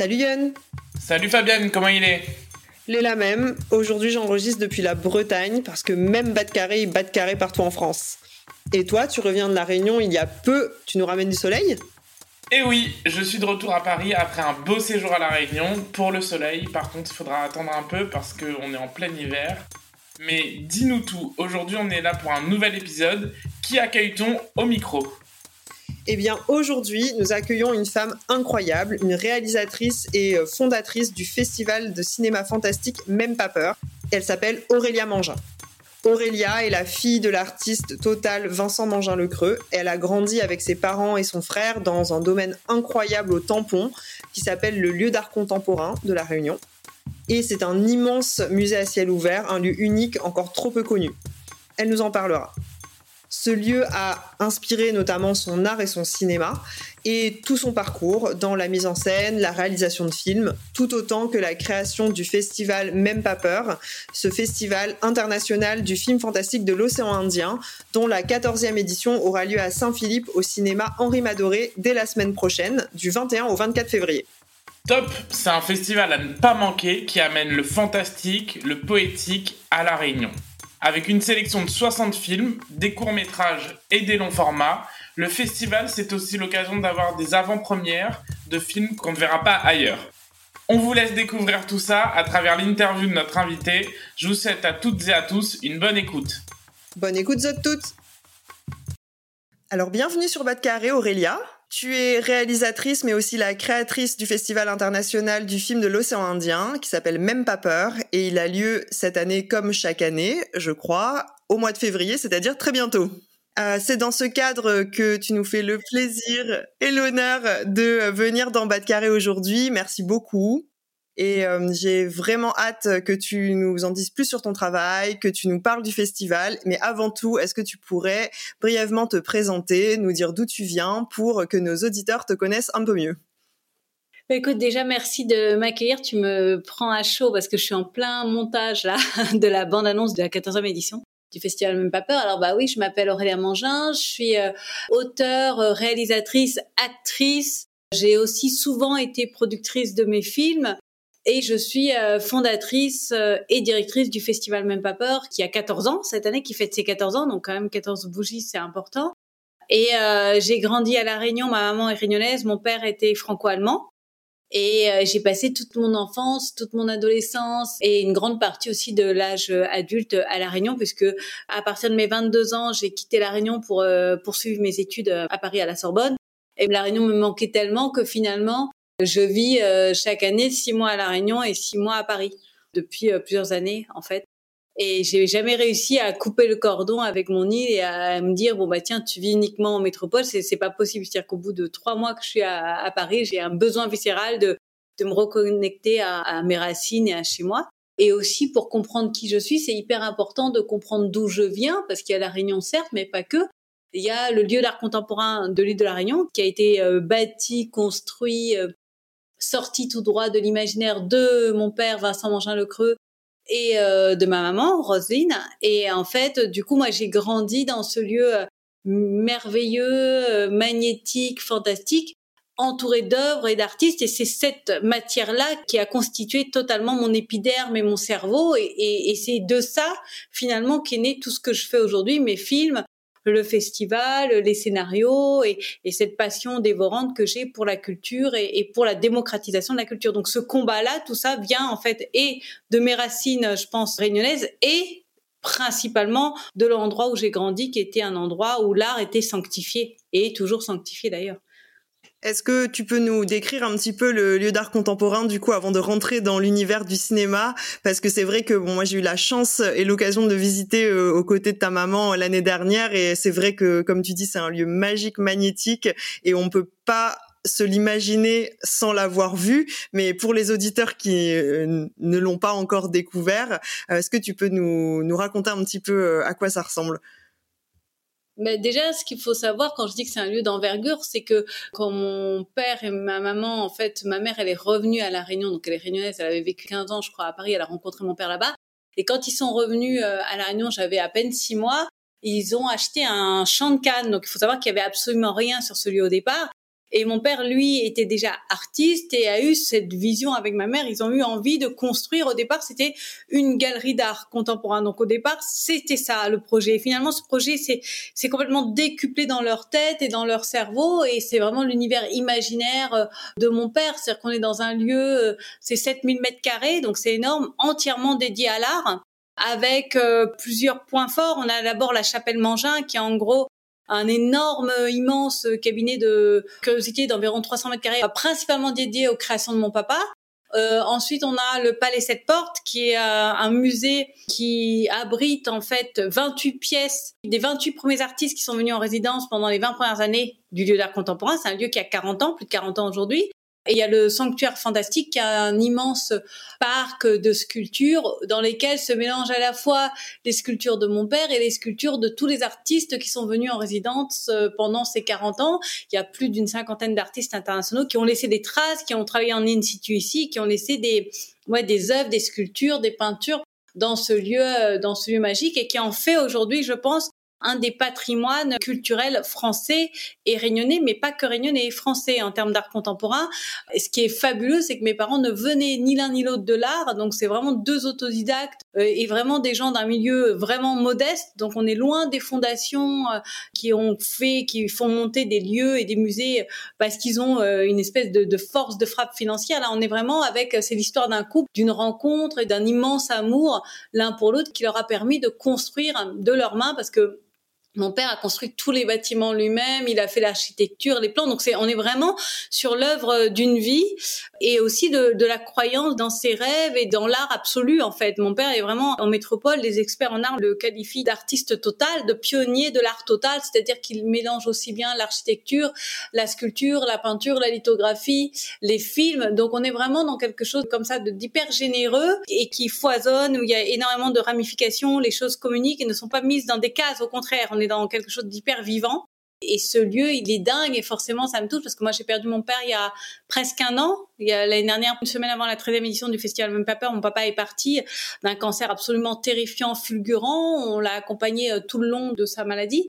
Salut Yann Salut Fabienne, comment il est? Il est la même. Aujourd'hui, j'enregistre depuis la Bretagne parce que même bas de carré, il bat de carré partout en France. Et toi, tu reviens de la Réunion il y a peu. Tu nous ramènes du soleil? Eh oui, je suis de retour à Paris après un beau séjour à la Réunion pour le soleil. Par contre, il faudra attendre un peu parce qu'on est en plein hiver. Mais dis-nous tout, aujourd'hui on est là pour un nouvel épisode. Qui accueille-t-on au micro? Eh bien, aujourd'hui, nous accueillons une femme incroyable, une réalisatrice et euh, fondatrice du festival de cinéma fantastique Même pas peur. Elle s'appelle Aurélia Mangin. Aurélia est la fille de l'artiste total Vincent Mangin-Le-Creux. Elle a grandi avec ses parents et son frère dans un domaine incroyable au tampon qui s'appelle le lieu d'art contemporain de la Réunion. Et c'est un immense musée à ciel ouvert, un lieu unique encore trop peu connu. Elle nous en parlera. Ce lieu a inspiré notamment son art et son cinéma et tout son parcours dans la mise en scène, la réalisation de films, tout autant que la création du festival Même pas peur, ce festival international du film fantastique de l'océan Indien, dont la 14e édition aura lieu à Saint-Philippe au cinéma Henri Madoré dès la semaine prochaine, du 21 au 24 février. Top, c'est un festival à ne pas manquer qui amène le fantastique, le poétique à la Réunion. Avec une sélection de 60 films, des courts-métrages et des longs formats, le festival c'est aussi l'occasion d'avoir des avant-premières de films qu'on ne verra pas ailleurs. On vous laisse découvrir tout ça à travers l'interview de notre invité. Je vous souhaite à toutes et à tous une bonne écoute. Bonne écoute, toutes Alors, bienvenue sur Bas de Carré, Aurélia. Tu es réalisatrice, mais aussi la créatrice du Festival international du film de l'océan Indien, qui s'appelle Même pas peur, et il a lieu cette année comme chaque année, je crois, au mois de février, c'est-à-dire très bientôt. Euh, c'est dans ce cadre que tu nous fais le plaisir et l'honneur de venir dans Bas de Carré aujourd'hui. Merci beaucoup. Et euh, j'ai vraiment hâte que tu nous en dises plus sur ton travail, que tu nous parles du festival. Mais avant tout, est-ce que tu pourrais brièvement te présenter, nous dire d'où tu viens pour que nos auditeurs te connaissent un peu mieux? Bah, Écoute, déjà, merci de m'accueillir. Tu me prends à chaud parce que je suis en plein montage là de la bande-annonce de la 14e édition du festival Même pas peur. Alors bah oui, je m'appelle Aurélia Mangin, je suis euh, auteure, euh, réalisatrice, actrice. J'ai aussi souvent été productrice de mes films et je suis euh, fondatrice et directrice du festival Même pas peur qui a 14 ans cette année, qui fête ses 14 ans, donc quand même 14 bougies, c'est important. Et j'ai grandi à La Réunion, ma maman est réunionnaise, mon père était franco-allemand. Et euh, j'ai passé toute mon enfance, toute mon adolescence et une grande partie aussi de l'âge adulte à La Réunion, puisque à partir de mes 22 ans, j'ai quitté La Réunion pour euh, poursuivre mes études à Paris à la Sorbonne. Et La Réunion me manquait tellement que finalement, je vis euh, chaque année six mois à La Réunion et six mois à Paris depuis plusieurs années en fait. Et j'ai jamais réussi à couper le cordon avec mon île et à me dire bon bah tiens tu vis uniquement en métropole c'est c'est pas possible. C'est-à-dire qu'au bout de trois mois que je suis à, à Paris j'ai un besoin viscéral de de me reconnecter à, à, mes racines et à chez moi. Et aussi pour comprendre qui je suis c'est hyper important de comprendre d'où je viens parce qu'il y a la Réunion certes mais pas que. Il y a le lieu d'art contemporain de l'île de la Réunion qui a été euh, bâti construit euh, sorti tout droit de l'imaginaire de mon père Vincent Mangin-Le-Creux et euh, de ma maman, Roselyne. Et en fait, du coup, moi, j'ai grandi dans ce lieu euh, merveilleux, euh, magnétique, fantastique, entouré d'œuvres et d'artistes. Et c'est cette matière-là qui a constitué totalement mon épiderme et mon cerveau. Et, et, et c'est de ça, finalement, qu'est né tout ce que je fais aujourd'hui, mes films, le festival, les scénarios et, et cette passion dévorante que j'ai pour la culture et, pour la démocratisation de la culture. Donc ce combat-là, tout ça vient en fait et de mes racines, je pense, réunionnaises et principalement de l'endroit où j'ai grandi, qui était un endroit où l'art était sanctifié et toujours sanctifié d'ailleurs. Est-ce que tu peux nous décrire un petit peu le lieu d'art contemporain du coup avant de rentrer dans l'univers du cinéma? Parce que c'est vrai que bon moi j'ai eu la chance et l'occasion de visiter euh, aux côtés de ta maman l'année dernière. Et c'est vrai que comme tu dis c'est un lieu magique magnétique. Et on peut pas se l'imaginer sans l'avoir vu, mais pour les auditeurs qui euh, ne l'ont pas encore découvert, euh, est-ce que tu peux nous, nous raconter un petit peu à quoi ça ressemble? Mais déjà, ce qu'il faut savoir quand je dis que c'est un lieu d'envergure, c'est que quand mon père et ma maman, en fait, ma mère, elle est revenue à La Réunion, donc elle est réunionnaise, elle avait vécu 15 ans, je crois, à Paris, elle a rencontré mon père là-bas. Et quand ils sont revenus euh, à La Réunion, j'avais à peine six mois, ils ont acheté un champ de canne. Donc il faut savoir qu'il y avait absolument rien sur ce lieu au départ. Et mon père, lui, était déjà artiste et a eu cette vision avec ma mère. Ils ont eu envie de construire. Au départ, c'était une galerie d'art contemporain. Donc au départ, c'était ça le projet. Et finalement, ce projet, c'est complètement décuplé dans leur tête et dans leur cerveau. Et c'est vraiment l'univers imaginaire euh, de mon père. C'est-à-dire qu'on est dans un lieu, euh, c'est 7000 mètres carrés, donc c'est énorme, entièrement dédié à l'art avec euh, plusieurs points forts. On a d'abord la chapelle Mangin, qui est en gros un énorme, immense cabinet de curiosité d'environ 300 mètres carrés, principalement dédié aux créations de mon papa. Euh, ensuite, on a le Palais Sept Portes, qui est euh, un musée qui abrite en fait 28 pièces des 28 premiers artistes qui sont venus en résidence pendant les 20 premières années du lieu d'art contemporain. C'est un lieu qui a 40 ans, plus de 40 ans aujourd'hui. Il y a le sanctuaire fantastique qui a un immense parc de sculptures dans lesquelles se mélangent à la fois les sculptures de mon père et les sculptures de tous les artistes qui sont venus en résidence euh, pendant ces 40 ans. Il y a plus d'une cinquantaine d'artistes internationaux qui ont laissé des traces, qui ont travaillé en in situ ici, qui ont laissé des, ouais, des œuvres, des sculptures, des peintures dans ce lieu, euh, dans ce lieu magique et qui en fait aujourd'hui, je pense, un des patrimoines culturels français et réunionnais, mais pas que réunionnais, français en termes d'art contemporain. Et ce qui est fabuleux, c'est que mes parents ne venaient ni l'un ni l'autre de l'art, donc c'est vraiment deux autodidactes euh, et vraiment des gens d'un milieu vraiment modeste. Donc on est loin des fondations euh, qui ont fait, qui font monter des lieux et des musées parce qu'ils ont euh, une espèce de, de, force de frappe financière. Là, on est vraiment avec, c'est l'histoire d'un couple, d'une rencontre et d'un immense amour l'un pour l'autre qui leur a permis de construire de leurs mains parce que mon père a construit tous les bâtiments lui-même, il a fait l'architecture, les plans. Donc c'est, on est vraiment sur l'œuvre d'une vie et aussi de, de, la croyance dans ses rêves et dans l'art absolu en fait. Mon père est vraiment en métropole, les experts en art le qualifient d'artiste total, de pionnier de l'art total, c'est-à-dire qu'il mélange aussi bien l'architecture, la sculpture, la peinture, la lithographie, les films. Donc on est vraiment dans quelque chose comme ça de d'hyper généreux et qui foisonne où il y a énormément de ramifications, les choses communiquent et ne sont pas mises dans des cases. Au contraire, on est dans quelque chose d'hyper vivant. Et ce lieu, il est dingue et forcément, ça me touche parce que moi, j'ai perdu mon père il y a presque un an. L'année dernière, une semaine avant la 13e édition du festival Même pas peur, mon papa est parti d'un cancer absolument terrifiant, fulgurant. On l'a accompagné euh, tout le long de sa maladie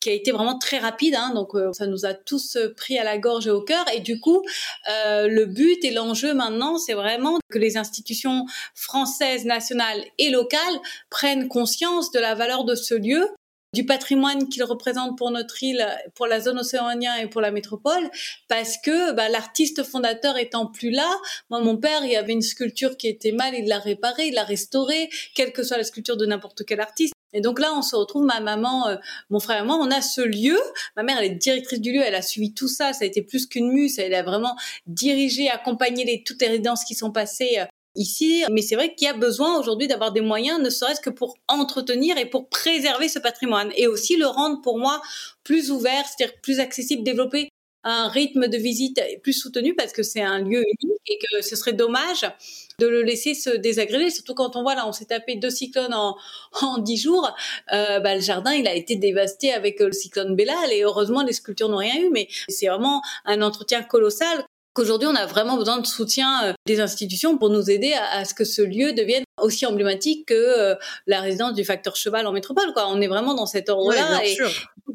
qui a été vraiment très rapide, hein, donc euh, ça nous a tous euh, pris à la gorge et au cœur. Et du coup, le but et l'enjeu maintenant, c'est vraiment que les institutions françaises, nationales et locales prennent conscience de la valeur de ce lieu du patrimoine qu'il représente pour notre île, pour la zone océanienne et pour la métropole, parce que bah, l'artiste fondateur étant plus là, moi mon père, il y avait une sculpture qui était mal, il l'a réparée, il l'a restaurée, quelle que soit la sculpture de n'importe quel artiste. Et donc là, on se retrouve, ma maman, euh, mon frère et moi, on a ce lieu. Ma mère, elle est directrice du lieu, elle a suivi tout ça. Ça a été plus qu'une muse. Elle a vraiment dirigé, accompagné les, toutes les résidences qui sont passées euh, ici. Mais c'est vrai qu'il y a besoin aujourd'hui d'avoir des moyens, ne serait-ce que pour entretenir et pour préserver ce patrimoine et aussi le rendre pour moi plus ouvert, c'est-à-dire plus accessible, développer un rythme de visite plus soutenu parce que c'est un lieu unique et que ce serait dommage de le laisser se désagréger. Surtout quand on voit là, on s'est tapé deux cyclones en dix jours. Euh, bah, le jardin, il a été dévasté avec le cyclone Bellal et heureusement les sculptures n'ont rien eu. Mais c'est vraiment un entretien colossal qu'aujourd'hui on a vraiment besoin de soutien euh, des institutions pour nous aider à, ce que ce lieu devienne aussi emblématique que euh, la résidence du facteur cheval en métropole. Quoi. On est vraiment dans cet ordre-là. et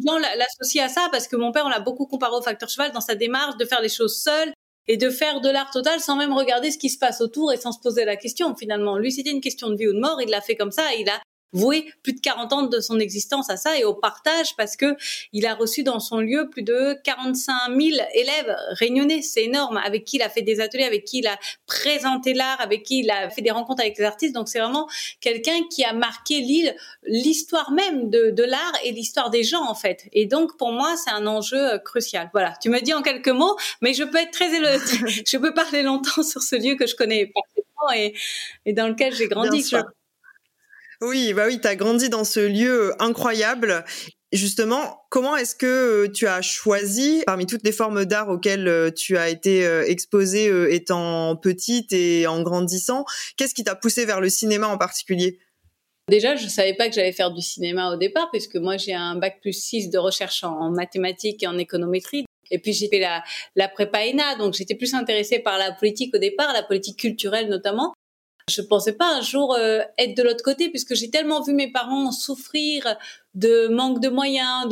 on l'associe à ça parce que mon père, on l'a beaucoup comparé au facteur cheval dans sa démarche de faire les choses seul et de faire de l'art total sans même regarder ce qui se passe autour et sans se poser la question finalement. Lui, c'était une question de vie ou de mort. Il l'a fait comme ça. il a voué plus de 40 ans de son existence à ça et au partage parce que il a reçu dans son lieu plus de 45 000 élèves réunionnais. C'est énorme. Avec qui il a fait des ateliers, avec qui il a présenté l'art, avec qui il a fait des rencontres avec les artistes. Donc c'est vraiment quelqu'un qui a marqué l'île, l'histoire même de, de l'art et l'histoire des gens en fait. Et donc pour moi c'est un enjeu euh, crucial. Voilà. Tu me dis en quelques mots, mais je peux être très je peux parler longtemps sur ce lieu que je connais parfaitement et, et dans lequel j'ai grandi. Oui, bah oui, tu as grandi dans ce lieu incroyable. Justement, comment est-ce que tu as choisi, parmi toutes les formes d'art auxquelles euh, tu as été euh, exposée euh, étant petite et en grandissant, qu'est-ce qui t'a poussé vers le cinéma en particulier? Déjà, je savais pas que j'allais faire du cinéma au départ, puisque moi j'ai un bac plus 6 de recherche en mathématiques et en économétrie. Et puis j'ai fait la, la prépa ENA, donc j'étais plus intéressée par la politique au départ, la politique culturelle notamment. Je pensais pas un jour euh, être de l'autre côté puisque j'ai tellement vu mes parents souffrir de manque de moyens,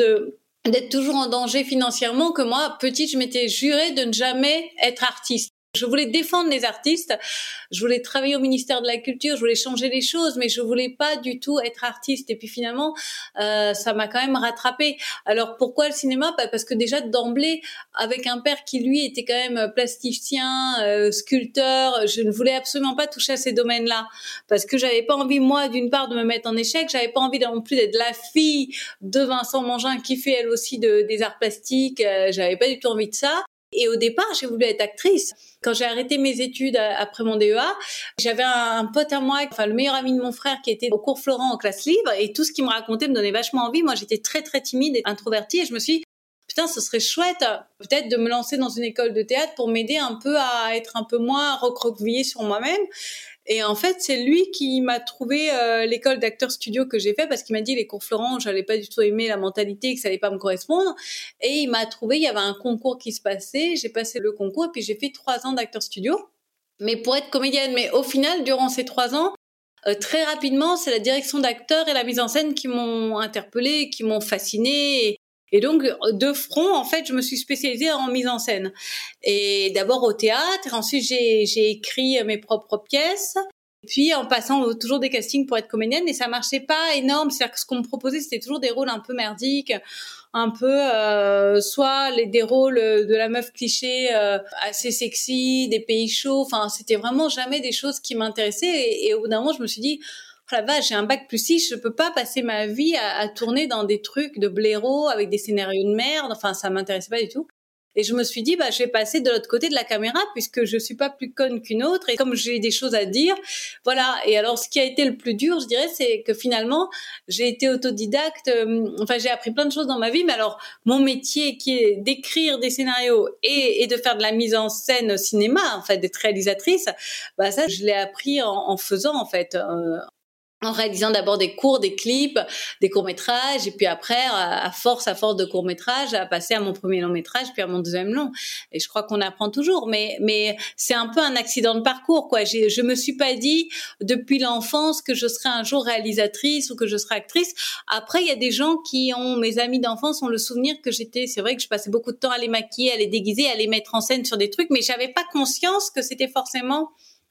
d'être toujours en danger financièrement que moi, petite, je m'étais jurée de ne jamais être artiste. Je voulais défendre les artistes, je voulais travailler au ministère de la Culture, je voulais changer les choses, mais je voulais pas du tout être artiste. Et puis finalement, euh, ça m'a quand même rattrapé. Alors pourquoi le cinéma? Bah, Parce que déjà d'emblée, avec un père qui lui était quand même plasticien, euh, sculpteur, je ne voulais absolument pas toucher à ces domaines-là parce que j'avais pas envie moi d'une part de me mettre en échec, j'avais pas envie non plus d'être la fille de Vincent Mangin qui fait elle aussi de, des arts plastiques. Euh, j'avais pas du tout envie de ça. Et au départ, j'ai voulu être actrice. Quand j'ai arrêté mes études euh, après mon DEA, j'avais un pote à moi, enfin le meilleur ami de mon frère qui était au cours Florent en classe libre et tout ce qu'il me racontait me donnait vachement envie. Moi, j'étais très très timide et introvertie et je me suis dit, putain, ce serait chouette peut-être de me lancer dans une école de théâtre pour m'aider un peu à être un peu moins recroquevillée sur moi-même. Et en fait, c'est lui qui m'a trouvé euh, l'école d'acteur studio que j'ai fait parce qu'il m'a dit les cours Florent, j'allais pas du tout aimer la mentalité, que ça allait pas me correspondre. Et il m'a trouvé, il y avait un concours qui se passait, j'ai passé le concours et puis j'ai fait trois ans d'acteur studio. Mais pour être comédienne, mais au final, durant ces trois ans, euh, très rapidement, c'est la direction d'acteur et la mise en scène qui m'ont interpellée, qui m'ont fascinée. Donc, de front, en fait, je me suis spécialisée en mise en scène. Et d'abord au théâtre, ensuite j'ai écrit mes propres pièces. Puis en passant toujours des castings pour être comédienne, et ça marchait pas énorme. C'est-à-dire que ce qu'on me proposait, c'était toujours des rôles un peu merdiques, un peu euh, soit les des rôles de la meuf cliché euh, assez sexy, des pays chauds. Enfin, c'était vraiment jamais des choses qui m'intéressaient. Et, et, au bout d'un moment, je me suis dit, oh la vache, j'ai un bac plus 6, je peux pas passer ma vie à, tourner dans des trucs de blaireau avec des scénarios de merde. Enfin, ça m'intéressait pas du tout. Et je me suis dit, bah, je vais passer de l'autre côté de la caméra puisque je suis pas plus conne qu'une autre et comme j'ai des choses à dire, voilà. Et alors, ce qui a été le plus dur, je dirais, c'est que finalement, j'ai été autodidacte. Euh, enfin, j'ai appris plein de choses dans ma vie, mais alors, mon métier qui est d'écrire des scénarios et, de faire de la mise en scène cinéma, en fait, d'être réalisatrice, bah, ça, je l'ai appris en, en, faisant, en fait, euh, en réalisant d'abord des cours, des clips, des courts-métrages, et puis après, à force, à force de courts-métrages, à passer à mon premier long-métrage, puis à mon deuxième long. Et je crois qu'on apprend toujours, mais, mais c'est un peu un accident de parcours, quoi. Je me suis pas dit, depuis l'enfance, que je serais un jour réalisatrice ou que je serais actrice. Après, il y a des gens qui ont, mes amis d'enfance ont le souvenir que j'étais, c'est vrai que je passais beaucoup de temps à les maquiller, à les déguiser, à les mettre en scène sur des trucs, mais j'avais pas conscience que c'était forcément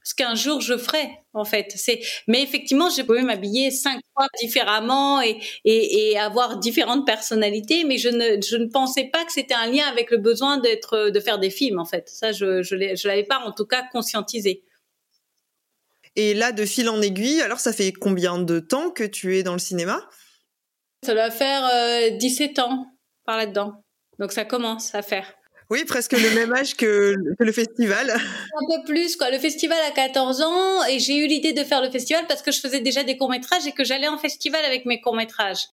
ce qu'un jour je ferai en fait. C'est mais effectivement, j'ai pu m'habiller cinq fois différemment et, et, et, avoir différentes personnalités, mais je ne je ne pensais pas que c'était un lien avec le besoin d'être de faire des films en fait. Ça, je je, l'avais pas en tout cas conscientisé. Et là, de fil en aiguille, alors ça fait combien de temps que tu es dans le cinéma? Ça doit faire 17 euh, ans par là-dedans. Donc ça commence à faire. Oui, presque le même âge que, le festival. Un peu plus, quoi. Le festival a 14 ans et j'ai eu l'idée de faire le festival parce que je faisais déjà des courts-métrages et que j'allais en festival avec mes courts-métrages.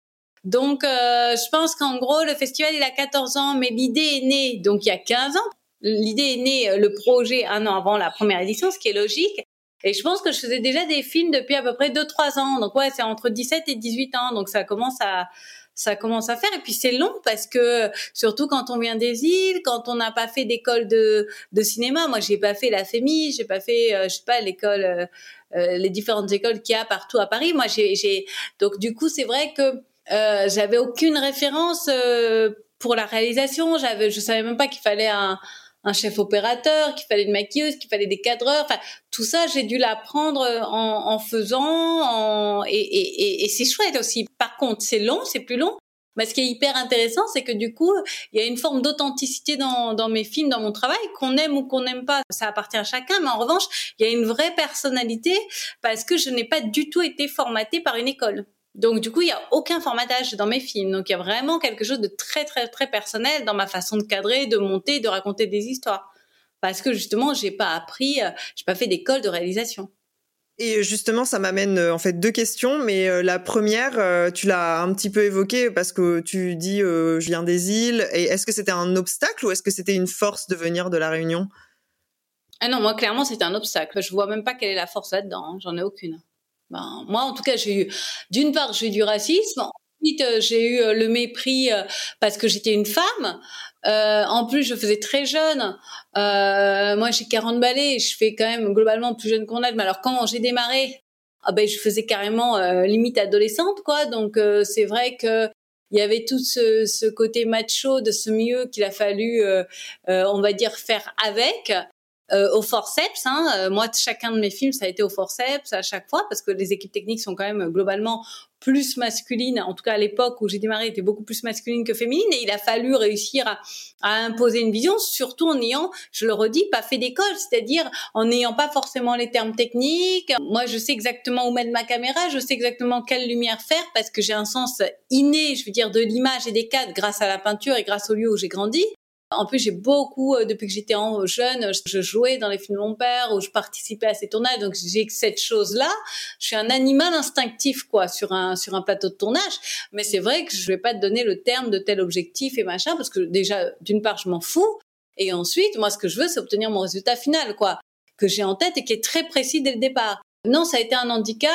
Donc, euh, je pense qu'en gros, le festival, il a 14 ans, mais l'idée est née, donc il y a 15 ans. L'idée est née, euh, le projet, un an avant la première édition, ce qui est logique. Et je pense que je faisais déjà des films depuis à peu près 2-3 ans. Donc, ouais, c'est entre 17 et 18 ans. Donc, ça commence à, ça commence à faire. Et puis c'est long parce que surtout quand on vient des îles, quand on n'a pas fait d'école de, de cinéma. Moi, j'ai pas fait la FEMI, j'ai pas fait, euh, je sais pas, l'école, euh, euh, les différentes écoles qu'il y a partout à Paris. Moi, j'ai, donc du coup, c'est vrai que euh, j'avais aucune référence pour la réalisation. J'avais, je savais même pas qu'il fallait un un chef opérateur, qu'il fallait une maquilleuse, qu'il fallait des cadreurs. Enfin, tout ça, j'ai dû l'apprendre en, en faisant. En... Et, et, et, c'est chouette aussi. Par contre, c'est long, c'est plus long. Mais ce qui est hyper intéressant, c'est que du coup, il y a une forme d'authenticité dans, dans mes films, dans mon travail, qu'on aime ou qu'on n'aime pas. Ça appartient à chacun. Mais en revanche, il y a une vraie personnalité parce que je n'ai pas du tout été formatée par une école. Donc du coup, il y a aucun formatage dans mes films. Donc il y a vraiment quelque chose de très très très personnel dans ma façon de cadrer, de monter, de raconter des histoires. Parce que justement, j'ai pas appris, euh, j'ai pas fait d'école de réalisation. Et justement, ça m'amène euh, en fait deux questions, mais euh, la première, tu l'as un petit peu évoquée parce que tu dis je viens des îles. Et est-ce que c'était un obstacle ou est-ce que c'était une force de venir de la Réunion? Ah non, moi clairement c'était un obstacle. Je vois même pas quelle est la force là-dedans. Hein. J'en ai aucune. Ben, moi, en tout cas, j'ai eu, d'une part, j'ai eu du racisme. Ensuite, euh, j'ai eu euh, le mépris euh, parce que j'étais une femme. Euh, en plus, je faisais très jeune. Euh, moi, j'ai 40 balais. Je fais quand même globalement plus jeune qu'on âge. Mais alors, quand j'ai démarré, ah ben, je faisais carrément limite adolescente, quoi. Donc, c'est vrai que il y avait tout ce, ce, côté macho de ce milieu qu'il a fallu, on va dire, faire avec. Euh, au forceps. Hein. Euh, moi, chacun de mes films, ça a été au forceps à chaque fois parce que les équipes techniques sont quand même globalement plus masculines. En tout cas, à l'époque où j'ai démarré, étaient beaucoup plus masculines que féminines. Et il a fallu réussir à, à, imposer une vision, surtout en ayant, je le redis, pas fait d'école, c'est-à-dire en n'ayant pas forcément les termes techniques. Moi, je sais exactement où mettre ma caméra, je sais exactement quelle lumière faire parce que j'ai un sens inné, je veux dire, de l'image et des cadres grâce à la peinture et grâce au lieu où j'ai grandi. En plus, j'ai beaucoup, euh, depuis que j'étais jeune, je jouais dans les films de mon père ou je participais à ces tournages. Donc, j'ai cette chose-là. Je suis un animal instinctif, quoi, sur un, sur un plateau de tournage. Mais c'est vrai que je vais pas te donner le terme de tel objectif et machin parce que déjà, d'une part, je m'en fous. Et ensuite, moi, ce que je veux, c'est obtenir mon résultat final, quoi, que j'ai en tête et qui est très précis dès le départ. Non, ça a été un handicap.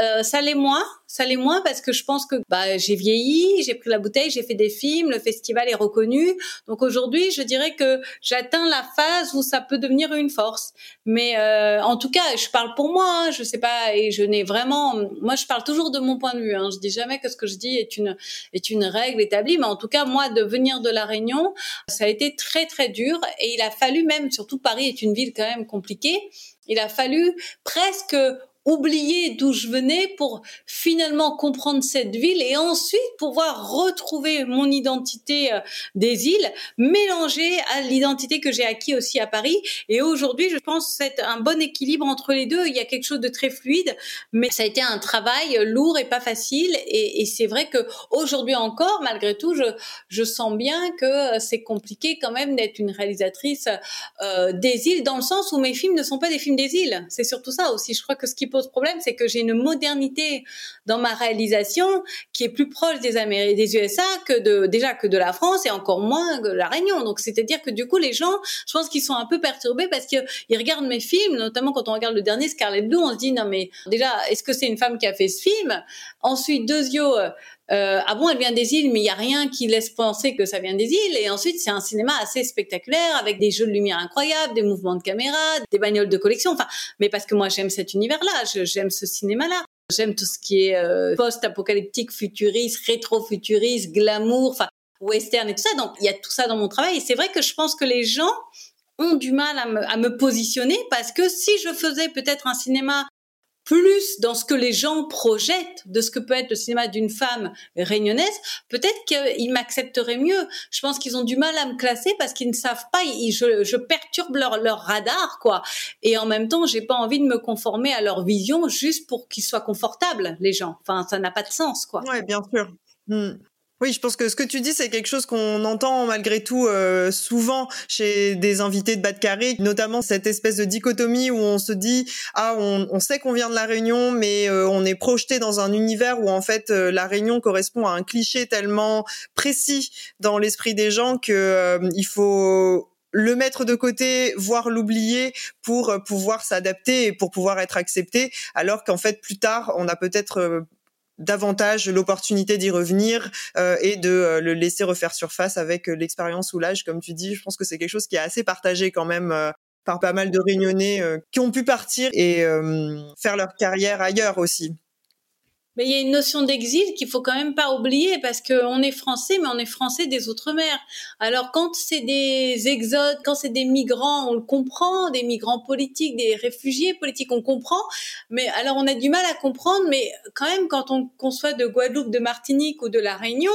Euh, ça l'est moins. Ça l'est moins parce que je pense que bah, j'ai vieilli, j'ai pris la bouteille, j'ai fait des films, le festival est reconnu. Donc aujourd'hui, je dirais que j'atteins la phase où ça peut devenir une force. Mais euh, en tout cas, je parle pour moi. Hein, je sais pas et je n'ai vraiment. Moi, je parle toujours de mon point de vue. Hein, je dis jamais que ce que je dis est une est une règle établie. Mais en tout cas, moi, de venir de la Réunion, ça a été très très dur et il a fallu même, surtout Paris est une ville quand même compliquée il a fallu presque oublier d'où je venais pour finalement comprendre cette ville et ensuite pouvoir retrouver mon identité euh, des îles mélangée à l'identité que j'ai acquis aussi à Paris. Et aujourd'hui je pense c'est un bon équilibre entre les deux. Il y a quelque chose de très fluide mais ça a été un travail lourd et pas facile. Et, et c'est vrai que aujourd'hui encore malgré tout je, je sens bien que c'est compliqué quand même d'être une réalisatrice euh, des îles dans le sens où mes films ne sont pas des films des îles. C'est surtout ça aussi. Je crois que ce qui pose problème, c'est que j'ai une modernité dans ma réalisation qui est plus proche des Amériques, des USA que de déjà que de la France et encore moins de la Réunion. Donc c'est-à-dire que du coup les gens, je pense qu'ils sont un peu perturbés parce qu'ils regardent mes films, notamment quand on regarde le dernier Scarlet Blue, on se dit non mais déjà est-ce que c'est une femme qui a fait ce film? Ensuite Dezio, euh, ah bon, elle vient des îles, mais il y a rien qui laisse penser que ça vient des îles. Et ensuite, c'est un cinéma assez spectaculaire avec des jeux de lumière incroyables, des mouvements de caméra, des bagnoles de collection. Enfin, mais parce que moi, j'aime cet univers-là, j'aime ce cinéma-là. J'aime tout ce qui est euh, post-apocalyptique, futuriste, rétro-futuriste, glamour, enfin western et tout ça. Donc, il y a tout ça dans mon travail. Et c'est vrai que je pense que les gens ont du mal à me positionner parce que si je faisais peut-être un cinéma plus dans ce que les gens projettent de ce que peut être le cinéma d'une femme réunionnaise, peut-être qu'ils m'accepteraient mieux. Je pense qu'ils ont du mal à me classer parce qu'ils ne savent pas, je, perturbe leur, leur radar, quoi. Et en même temps, j'ai pas envie de me conformer à leur vision juste pour qu'ils soient confortables, les gens. Enfin, ça n'a pas de sens, quoi. Ouais, bien sûr. Hmm. Oui, je pense que ce que tu dis, c'est quelque chose qu'on entend malgré tout euh, souvent chez des invités de bas de carré, notamment cette espèce de dichotomie où on se dit ah on, on sait qu'on vient de la Réunion, mais euh, on est projeté dans un univers où en fait euh, la Réunion correspond à un cliché tellement précis dans l'esprit des gens que il faut le mettre de côté, voire l'oublier pour pouvoir s'adapter et pour pouvoir être accepté, alors qu'en fait plus tard on a peut-être davantage l'opportunité d'y revenir euh, et de euh, le laisser refaire surface avec euh, l'expérience ou l'âge, comme tu dis. Je pense que c'est quelque chose qui est assez partagé quand même par pas mal de réunionnais qui ont pu partir et faire leur carrière ailleurs aussi. Mais il y a une notion d'exil qu'il faut quand même pas oublier parce qu'on est français, mais on est français des outre-mer. Alors quand c'est des exodes, quand c'est des migrants, on le comprend, des migrants politiques, des réfugiés politiques, on comprend. Mais alors on a du mal à comprendre, mais quand même quand on conçoit de Guadeloupe, de Martinique ou de la Réunion,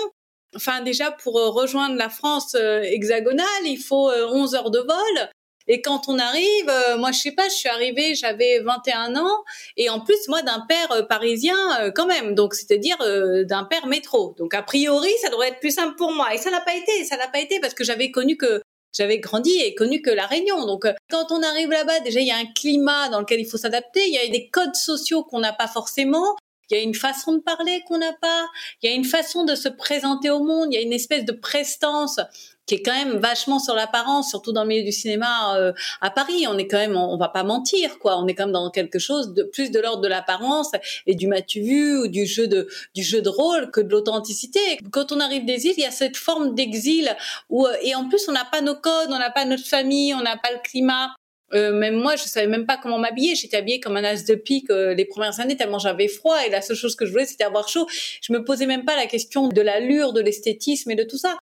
enfin déjà pour rejoindre la France euh, hexagonale, il faut 11 euh, heures de vol. Et quand on arrive, euh, moi je sais pas, je suis arrivée, j'avais 21 ans et en plus moi d'un père euh, parisien euh, quand même, donc c'est-à-dire d'un père métro. Donc a priori ça devrait être plus simple pour moi et ça n'a pas été, ça n'a pas été parce que j'avais connu que j'avais grandi et connu que la Réunion. Donc quand on arrive là-bas, déjà il y a un climat dans lequel il faut s'adapter, il y a des codes sociaux qu'on n'a pas forcément. Il y a une façon de parler qu'on n'a pas, il y a une façon de se présenter au monde, il y a une espèce de prestance qui est quand même vachement sur l'apparence, surtout dans le milieu du cinéma euh, à Paris. On est quand même, on, va pas mentir, quoi. On est quand même dans quelque chose de plus de l'ordre de l'apparence et du matu vu ou du jeu de du jeu de rôle que de l'authenticité. Quand on arrive des îles, il y a cette forme d'exil où euh, et en plus on n'a pas nos codes, on n'a pas notre famille, on n'a pas le climat. Euh, même moi, je savais même pas comment m'habiller. J'étais habillée comme un as de pique les premières années tellement j'avais froid et la seule chose que je voulais c'était avoir chaud. Je me posais même pas la question de l'allure, de l'esthétisme et de tout ça.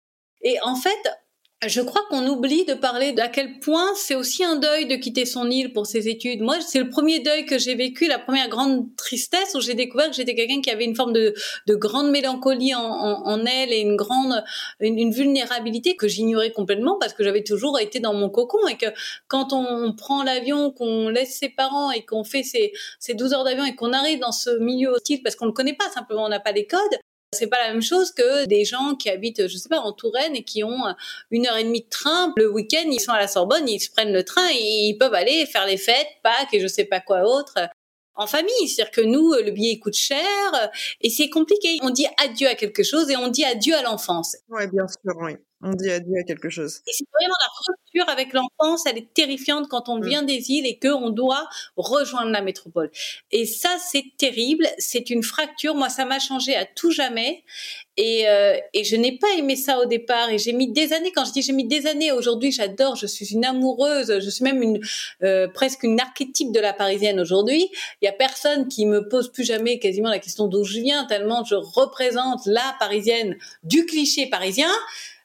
Et en fait, je crois qu'on oublie de parler d'à quel point c'est aussi un deuil de quitter son île pour ses études. Moi, c'est le premier deuil que j'ai vécu, la première grande tristesse où j'ai découvert que j'étais quelqu'un qui avait une forme de, de grande mélancolie en, elle et une grande une, vulnérabilité que j'ignorais complètement parce que j'avais toujours été dans mon cocon et que quand on, prend l'avion, qu'on laisse ses parents et qu'on fait ces, ces 12 heures d'avion et qu'on arrive dans ce milieu hostile parce qu'on ne le connaît pas, simplement on n'a pas les codes, c'est pas la même chose que des gens qui habitent, je sais pas, en Touraine et qui ont une heure et demie de train. Le week-end, ils sont à la Sorbonne, ils se prennent le train et ils peuvent aller faire les fêtes, Pâques et je sais pas quoi autre en famille. C'est-à-dire que nous, le billet coûte cher et c'est compliqué. On dit adieu à quelque chose et on dit adieu à l'enfance. Oui, bien sûr, oui. On dit adieu à quelque chose. Et c'est vraiment la rupture avec l'enfance, elle est terrifiante quand on mm. vient des îles et qu'on doit rejoindre la métropole. Et ça, c'est terrible. C'est une fracture. Moi, ça m'a changé à tout jamais. Et, euh, et je n'ai pas aimé ça au départ. Et j'ai mis des années. Quand je dis j'ai mis des années, aujourd'hui, j'adore. Je suis une amoureuse. Je suis même une euh, presque une archétype de la parisienne aujourd'hui. Il y a personne qui me pose plus jamais quasiment la question d'où je viens, tellement je représente la parisienne du cliché parisien.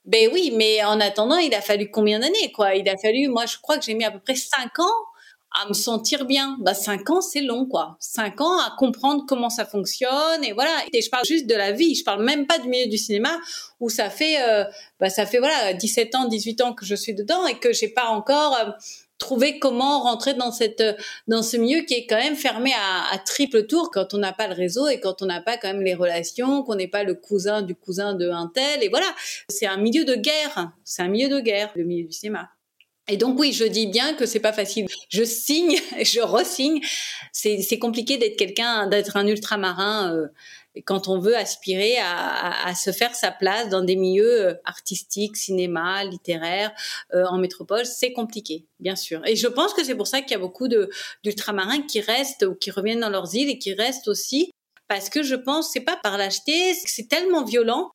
Ben oui, mais en attendant, il a fallu combien d'années, quoi? Il a fallu, moi, je crois que j'ai mis à peu près cinq ans à me sentir bien. Bah, cinq ans, c'est long, quoi. Cinq ans à comprendre comment ça fonctionne, et voilà. Et je parle juste de la vie, je parle même pas du milieu du cinéma, où ça fait, euh, bah, ça fait, voilà, 17 ans, 18 ans que je suis dedans, et que j'ai pas encore... Euh, trouver comment rentrer dans cette dans ce milieu qui est quand même fermé à, à triple tour quand on n'a pas le réseau et quand on n'a pas quand même les relations, qu'on n'est pas le cousin du cousin de un tel et voilà, c'est un milieu de guerre, c'est un milieu de guerre le milieu du cinéma. Et donc oui, je dis bien que c'est pas facile. Je signe, je resigne. C'est compliqué d'être quelqu'un, d'être un ultramarin euh, quand on veut aspirer à, à, se faire sa place dans des milieux euh, artistiques, cinéma, littéraires, euh, en métropole, c'est compliqué, bien sûr. Et je pense que c'est pour ça qu'il y a beaucoup d'ultramarins qui restent ou qui reviennent dans leurs îles et qui restent aussi parce que je pense c'est pas par lâcheté, c'est tellement violent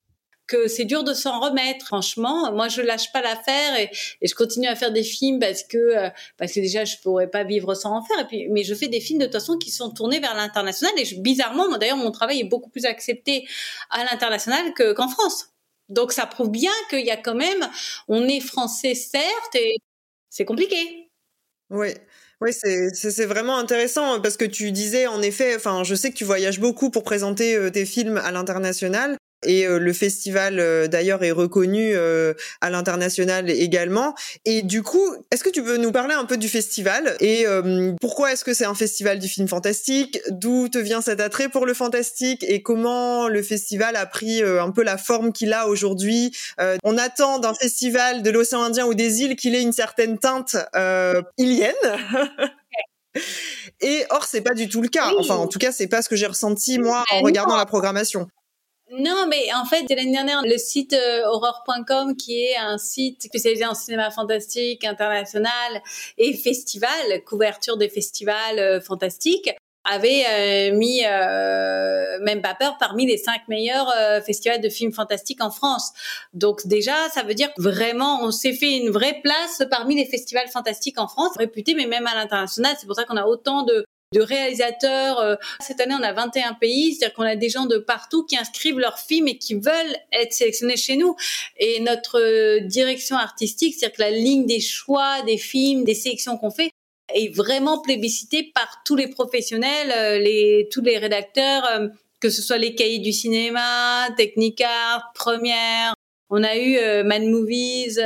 que c'est dur de s'en remettre. Franchement, moi je lâche pas l'affaire et, et, je continue à faire des films parce que euh, parce que déjà je pourrais pas vivre sans en faire. Et puis, mais je fais des films de toute façon qui sont tournés vers l'international et je, bizarrement, d'ailleurs mon travail est beaucoup plus accepté à l'international que, qu'en France. Donc ça prouve bien qu'il y a quand même, on est français certes et c'est compliqué. Oui. Oui, c'est vraiment intéressant parce que tu disais en effet, enfin, je sais que tu voyages beaucoup pour présenter euh, tes films à l'international et euh, le festival euh, d'ailleurs est reconnu euh, à l'international également. Et du coup, est-ce que tu peux nous parler un peu du festival et pourquoi est-ce que c'est un festival du film fantastique? D'où te vient cet attrait pour le fantastique? Et comment le festival a pris un peu la forme qu'il a aujourd'hui? On attend d'un festival de l'océan Indien ou des îles qu'il ait une certaine teinte ilienne. Et or, c'est pas du tout le cas. Enfin, en tout cas, c'est pas ce que j'ai ressenti moi en regardant la programmation. Non, mais en fait, l'année dernière, le site euh, horror.com, qui est un site spécialisé en cinéma fantastique international et festival, couverture des festivals euh, fantastiques, avait euh, mis même pas peur parmi les cinq meilleurs festivals de films fantastiques en France. Donc déjà, ça veut dire vraiment, on s'est fait une vraie place parmi les festivals fantastiques en France, réputés, mais même à l'international. C'est pour ça qu'on a autant de de réalisateurs. Euh, cette année, on a 21 pays, c'est-à-dire qu'on a des gens de partout qui inscrivent leurs films et qui veulent être sélectionnés chez nous. Et notre euh, direction artistique, c'est-à-dire que la ligne des choix, des films, des sélections qu'on fait, est vraiment plébiscitée par tous les professionnels, euh, les, tous les rédacteurs, que ce soit les cahiers du cinéma, Technicart, Première. On a eu Mad Movies,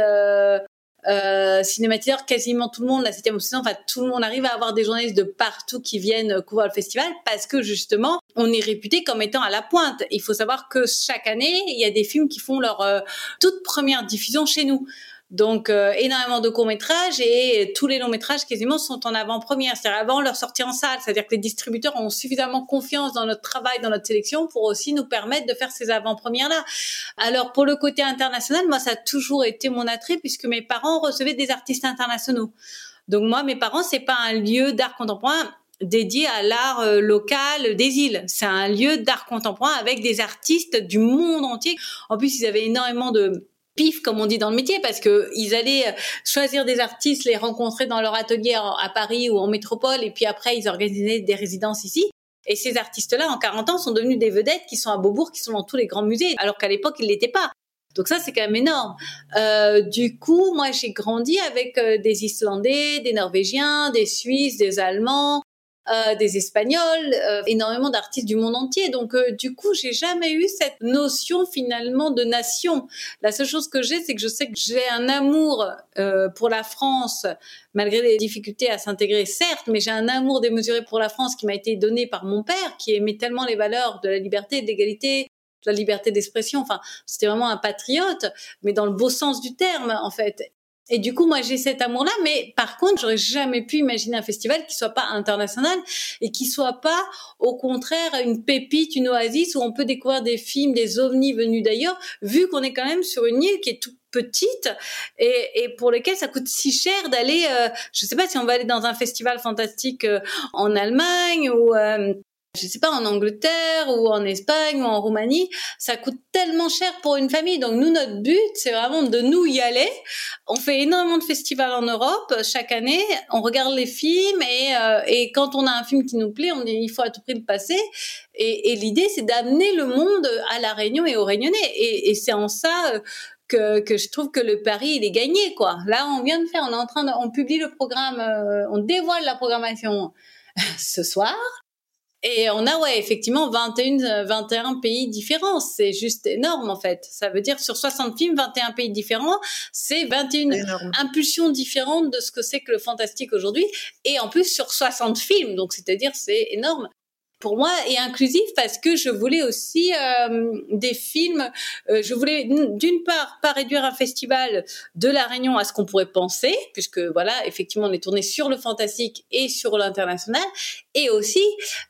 euh, cinématiseur, quasiment tout le monde, la septième saison, enfin tout le monde arrive à avoir des journalistes de partout qui viennent couvrir le festival parce que justement, on est réputé comme étant à la pointe. Il faut savoir que chaque année, il y a des films qui font leur euh, toute première diffusion chez nous. Donc euh, énormément de courts métrages et tous les longs métrages quasiment sont en avant-première, c'est-à-dire avant leur sortie en salle. C'est-à-dire que les distributeurs ont suffisamment confiance dans notre travail, dans notre sélection pour aussi nous permettre de faire ces avant-premières-là. Alors pour le côté international, moi ça a toujours été mon attrait puisque mes parents recevaient des artistes internationaux. Donc moi, mes parents, c'est pas un lieu d'art contemporain dédié à l'art euh, local des îles. C'est un lieu d'art contemporain avec des artistes du monde entier. En plus, ils avaient énormément de pif, comme on dit dans le métier, parce que ils allaient euh, choisir des artistes, les rencontrer dans leur atelier à Paris ou en métropole, et puis après, ils organisaient des résidences ici. Et ces artistes-là, en 40 ans, sont devenus des vedettes qui sont à Beaubourg, qui sont dans tous les grands musées, alors qu'à l'époque, ils l'étaient pas. Donc ça, c'est quand même énorme. Euh, du coup, moi, j'ai grandi avec euh, des Islandais, des Norvégiens, des Suisses, des Allemands, euh, des Espagnols, euh, énormément d'artistes du monde entier. Donc euh, du coup, j'ai jamais eu cette notion finalement de nation. La seule chose que j'ai, c'est que je sais que j'ai un amour pour la France, malgré les difficultés à s'intégrer, certes, mais j'ai un amour démesuré pour la France qui m'a été donné par mon père, qui aimait tellement les valeurs de la liberté, de l'égalité, de la liberté d'expression. Enfin, c'était vraiment un patriote, mais dans le beau sens du terme, en fait. Et du coup, moi, j'ai cet amour-là, mais par contre, j'aurais jamais pu imaginer un festival qui soit pas international et qui soit pas, au contraire, une pépite, une oasis où on peut découvrir des films, des ovnis venus d'ailleurs, vu qu'on est quand même sur une île qui est toute petite et, et pour lesquelles ça coûte si cher d'aller, euh, je sais pas si on va aller dans un festival fantastique euh, en Allemagne ou euh, je sais pas, en Angleterre ou en Espagne ou en Roumanie, ça coûte tellement cher pour une famille. Donc nous, notre but, c'est vraiment de nous y aller. On fait énormément de festivals en Europe chaque année. On regarde les films et, euh, quand on a un film qui nous plaît, on dit il faut à tout prix le passer. Et, l'idée, c'est d'amener le monde à la Réunion et aux Réunionnais. Et, c'est en ça euh, que, que, je trouve que le pari il est gagné quoi. Là on vient de faire, on est en train de, on publie le programme, euh, on dévoile la programmation ce soir et on a, ouais, effectivement, 21, 21 pays différents. C'est juste énorme, en fait. Ça veut dire, sur 60 films, 21 pays différents, c'est 21 impulsions différentes de ce que c'est que le fantastique aujourd'hui. Et en plus, sur 60 films. Donc, c'est-à-dire, c'est énorme pour moi et inclusif parce que je voulais aussi euh, des films. Euh, je voulais d'une part pas réduire un festival de la Réunion à ce qu'on pourrait penser, puisque voilà effectivement on est tourné sur le fantastique et sur l'international, et aussi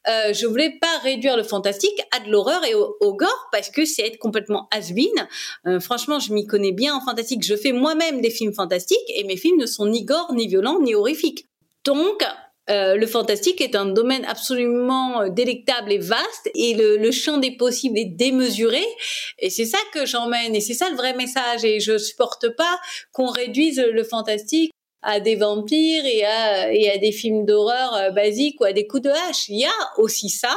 euh, je voulais pas réduire le fantastique à de l'horreur et au, gore parce que c'est être complètement has-been. franchement je m'y connais bien en fantastique. Je fais moi-même des films fantastiques et mes films ne sont ni gore ni violents ni horrifiques. Donc, euh, le fantastique est un domaine absolument euh, délectable et vaste et le, champ des possibles est démesuré et c'est ça que j'emmène et c'est ça le vrai message et je supporte pas qu'on réduise le fantastique à des vampires et à, des films d'horreur euh, basiques ou à des coups de hache. Il y a aussi ça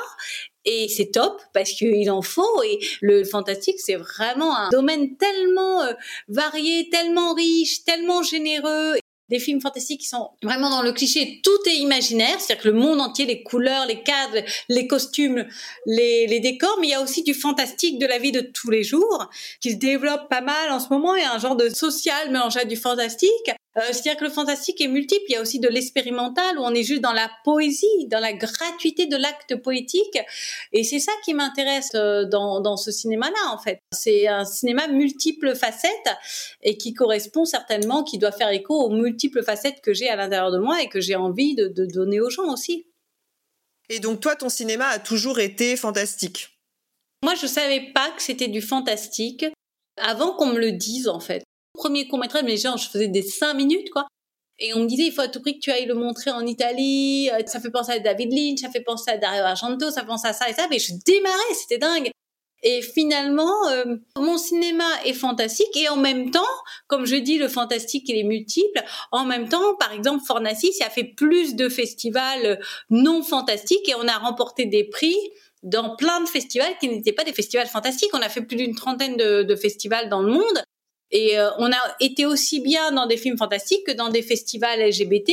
et c'est top parce qu'il en faut. Et le fantastique, c'est vraiment un domaine tellement varié, tellement riche, tellement généreux des films fantastiques qui sont vraiment dans le cliché. Tout est imaginaire, c'est-à-dire que le monde entier, les couleurs, les cadres, les costumes, les, décors, mais il y a aussi du fantastique de la vie de tous les jours qui se développe pas mal en ce moment. A un genre de social mélangé à du fantastique. Euh, C'est-à-dire que le fantastique est multiple. Il y a aussi de l'expérimental où on est juste dans la poésie, dans la gratuité de l'acte poétique. Et c'est ça qui m'intéresse euh, dans, dans ce cinéma-là, en fait. C'est un cinéma multiple facettes et qui correspond certainement, qui doit faire écho aux multiples facettes que j'ai à l'intérieur de moi et que j'ai envie de, de donner aux gens aussi. Et donc toi, ton cinéma a toujours été fantastique? Moi, je savais pas que c'était du fantastique avant qu'on me le dise, en fait premier court métrage, mais genre, je faisais des cinq minutes, quoi. Et on me disait, il faut à tout prix que tu ailles le montrer en Italie. Euh, ça fait penser à David Lynch, ça fait penser à Dario Argento, ça fait penser à ça et ça. Mais je démarrais, c'était dingue. Et finalement, euh, mon cinéma est fantastique et en même temps, comme je dis, le fantastique il est multiple. En même temps, par exemple, Fornacis a fait plus de festivals non fantastiques et on a remporté des prix dans plein de festivals qui n'étaient pas des festivals fantastiques. On a fait plus d'une trentaine de, de, festivals dans le monde. Et euh, on a été aussi bien dans des films fantastiques que dans des festivals LGBT,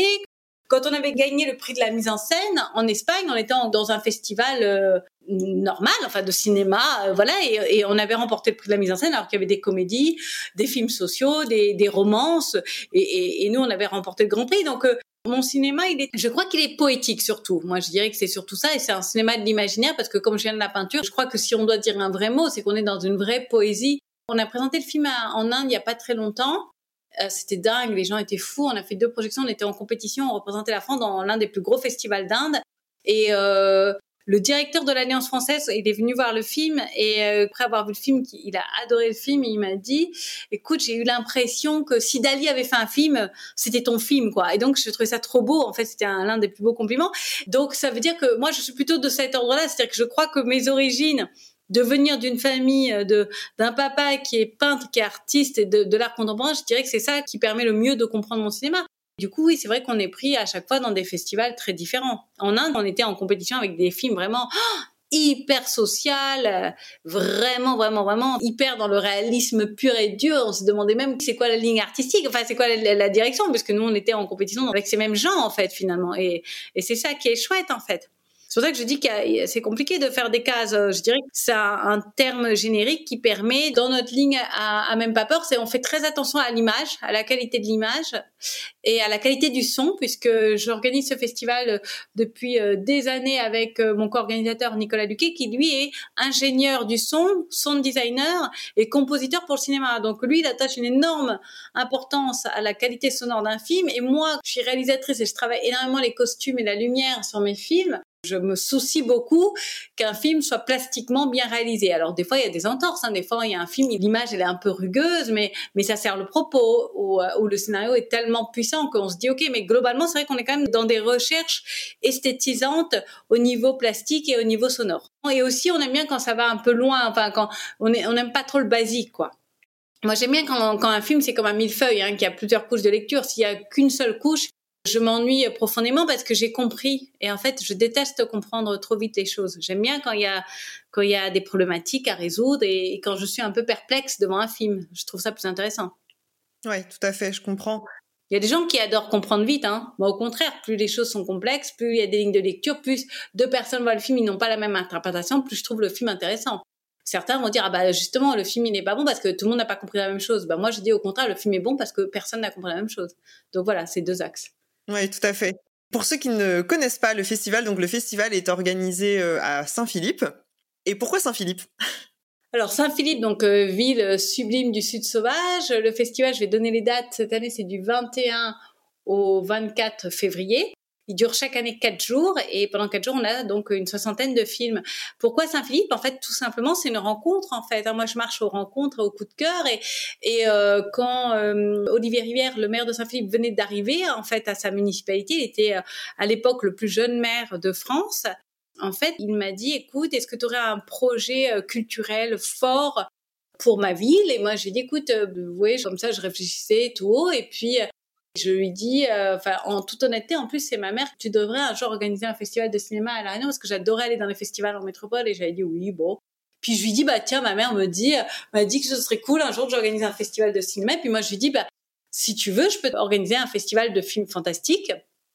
quand on avait gagné le prix de la mise en scène en Espagne, on était dans un festival euh, normal, enfin de cinéma, euh, voilà, et, on avait remporté le prix de la mise en scène alors qu'il y avait des comédies, des films sociaux, des, des romances, et, et, nous on avait remporté le Grand Prix. Donc euh, mon cinéma, il est, je crois qu'il est poétique surtout. Moi, je dirais que c'est surtout ça, et c'est un cinéma de l'imaginaire parce que comme je viens de la peinture, je crois que si on doit dire un vrai mot, c'est qu'on est dans une vraie poésie. On a présenté le film en Inde il y a pas très longtemps. Euh, c'était dingue, les gens étaient fous. On a fait deux projections, on était en compétition, on représentait la France dans l'un des plus gros festivals d'Inde. Et euh, le directeur de l'Alliance française, il est venu voir le film et euh, après avoir vu le film, il a adoré le film. il m'a dit, écoute, j'ai eu l'impression que si Dali avait fait un film, c'était ton film, quoi. Et donc je trouvais ça trop beau. En fait, c'était l'un des plus beaux compliments. Donc ça veut dire que moi, je suis plutôt de cet ordre-là, c'est-à-dire que je crois que mes origines de venir d'une famille euh, de d'un papa qui est peintre, qui est artiste et de, de l'art contemporain, je dirais que c'est ça qui permet le mieux de comprendre mon cinéma. Du coup, oui, c'est vrai qu'on est pris à chaque fois dans des festivals très différents. En Inde, on était en compétition avec des films vraiment oh, hyper social, euh, vraiment, vraiment, vraiment hyper dans le réalisme pur et dur. On se demandait même c'est quoi la ligne artistique, enfin c'est quoi la, la, direction, parce que nous on était en compétition avec ces mêmes gens en fait finalement. Et, et c'est ça qui est chouette en fait. C'est pour ça que je dis que c'est compliqué de faire des cases. Je dirais que c'est un terme générique qui permet, dans notre ligne à, même pas peur, c'est on fait très attention à l'image, à la qualité de l'image et à la qualité du son, puisque j'organise ce festival depuis euh, des années avec euh, mon co-organisateur Nicolas Luquet, qui lui est ingénieur du son, sound designer et compositeur pour le cinéma. Donc lui, il attache une énorme importance à la qualité sonore d'un film. Et moi, je suis réalisatrice et je travaille énormément les costumes et la lumière sur mes films. Je me soucie beaucoup qu'un film soit plastiquement bien réalisé. Alors des fois il y a des entorses, hein. des fois il y a un film, l'image elle est un peu rugueuse, mais mais ça sert le propos ou, euh, le scénario est tellement puissant qu'on se dit ok, mais globalement c'est vrai qu'on est quand même dans des recherches esthétisantes au niveau plastique et au niveau sonore. Et aussi on aime bien quand ça va un peu loin, enfin quand on est, on n'aime pas trop le basique quoi. Moi, j'aime bien quand, quand, un film, c'est comme un millefeuille, hein, qui a plusieurs couches de lecture. S'il y a qu'une seule couche, je m'ennuie profondément parce que j'ai compris. Et en fait, je déteste comprendre trop vite les choses. J'aime bien quand il y a quand il y a des problématiques à résoudre et, quand je suis un peu perplexe devant un film. Je trouve ça plus intéressant. Ouais, tout à fait, je comprends. Il y a des gens qui adorent comprendre vite. Hein. Moi, au contraire, plus les choses sont complexes, plus il y a des lignes de lecture, plus deux personnes voient le film, ils n'ont pas la même interprétation, plus je trouve le film intéressant. Certains vont dire ah bah justement le film il n'est pas bon parce que tout le monde n'a pas compris la même chose. Bah moi je dis au contraire le film est bon parce que personne n'a compris la même chose. Donc voilà, c'est deux axes. Oui, tout à fait. Pour ceux qui ne connaissent pas le festival, donc le festival est organisé euh, à Saint-Philippe. Et pourquoi Saint-Philippe? Alors Saint-Philippe, donc euh, ville sublime du Sud sauvage. Le festival, je vais donner les dates cette année, c'est du 21 au 24 février. Il dure chaque année quatre jours et pendant quatre jours, on a donc une soixantaine de films. Pourquoi Saint-Philippe? En fait, tout simplement, c'est une rencontre. En fait, hein. moi, je marche aux rencontres, au coup de cœur et, et euh, quand euh, Olivier Rivière, le maire de Saint-Philippe, venait d'arriver en fait à sa municipalité, il était euh, à l'époque le plus jeune maire de France. En fait, il m'a dit, écoute, est-ce que tu aurais un projet culturel fort pour ma ville? Et moi j'ai dit écoute oui comme ça je réfléchissais tout haut et puis je lui dis, euh, en toute honnêteté, en plus, c'est ma mère, tu devrais un jour organiser un festival de cinéma à La parce que j'adorais aller dans les festivals en métropole et j'avais dit oui, bon. Puis je lui dis, bah, tiens, ma mère me dit, m'a dit que ce serait cool un jour que j'organise un festival de cinéma. Puis moi, je lui dis, bah, si tu veux, je peux organiser un festival de films fantastiques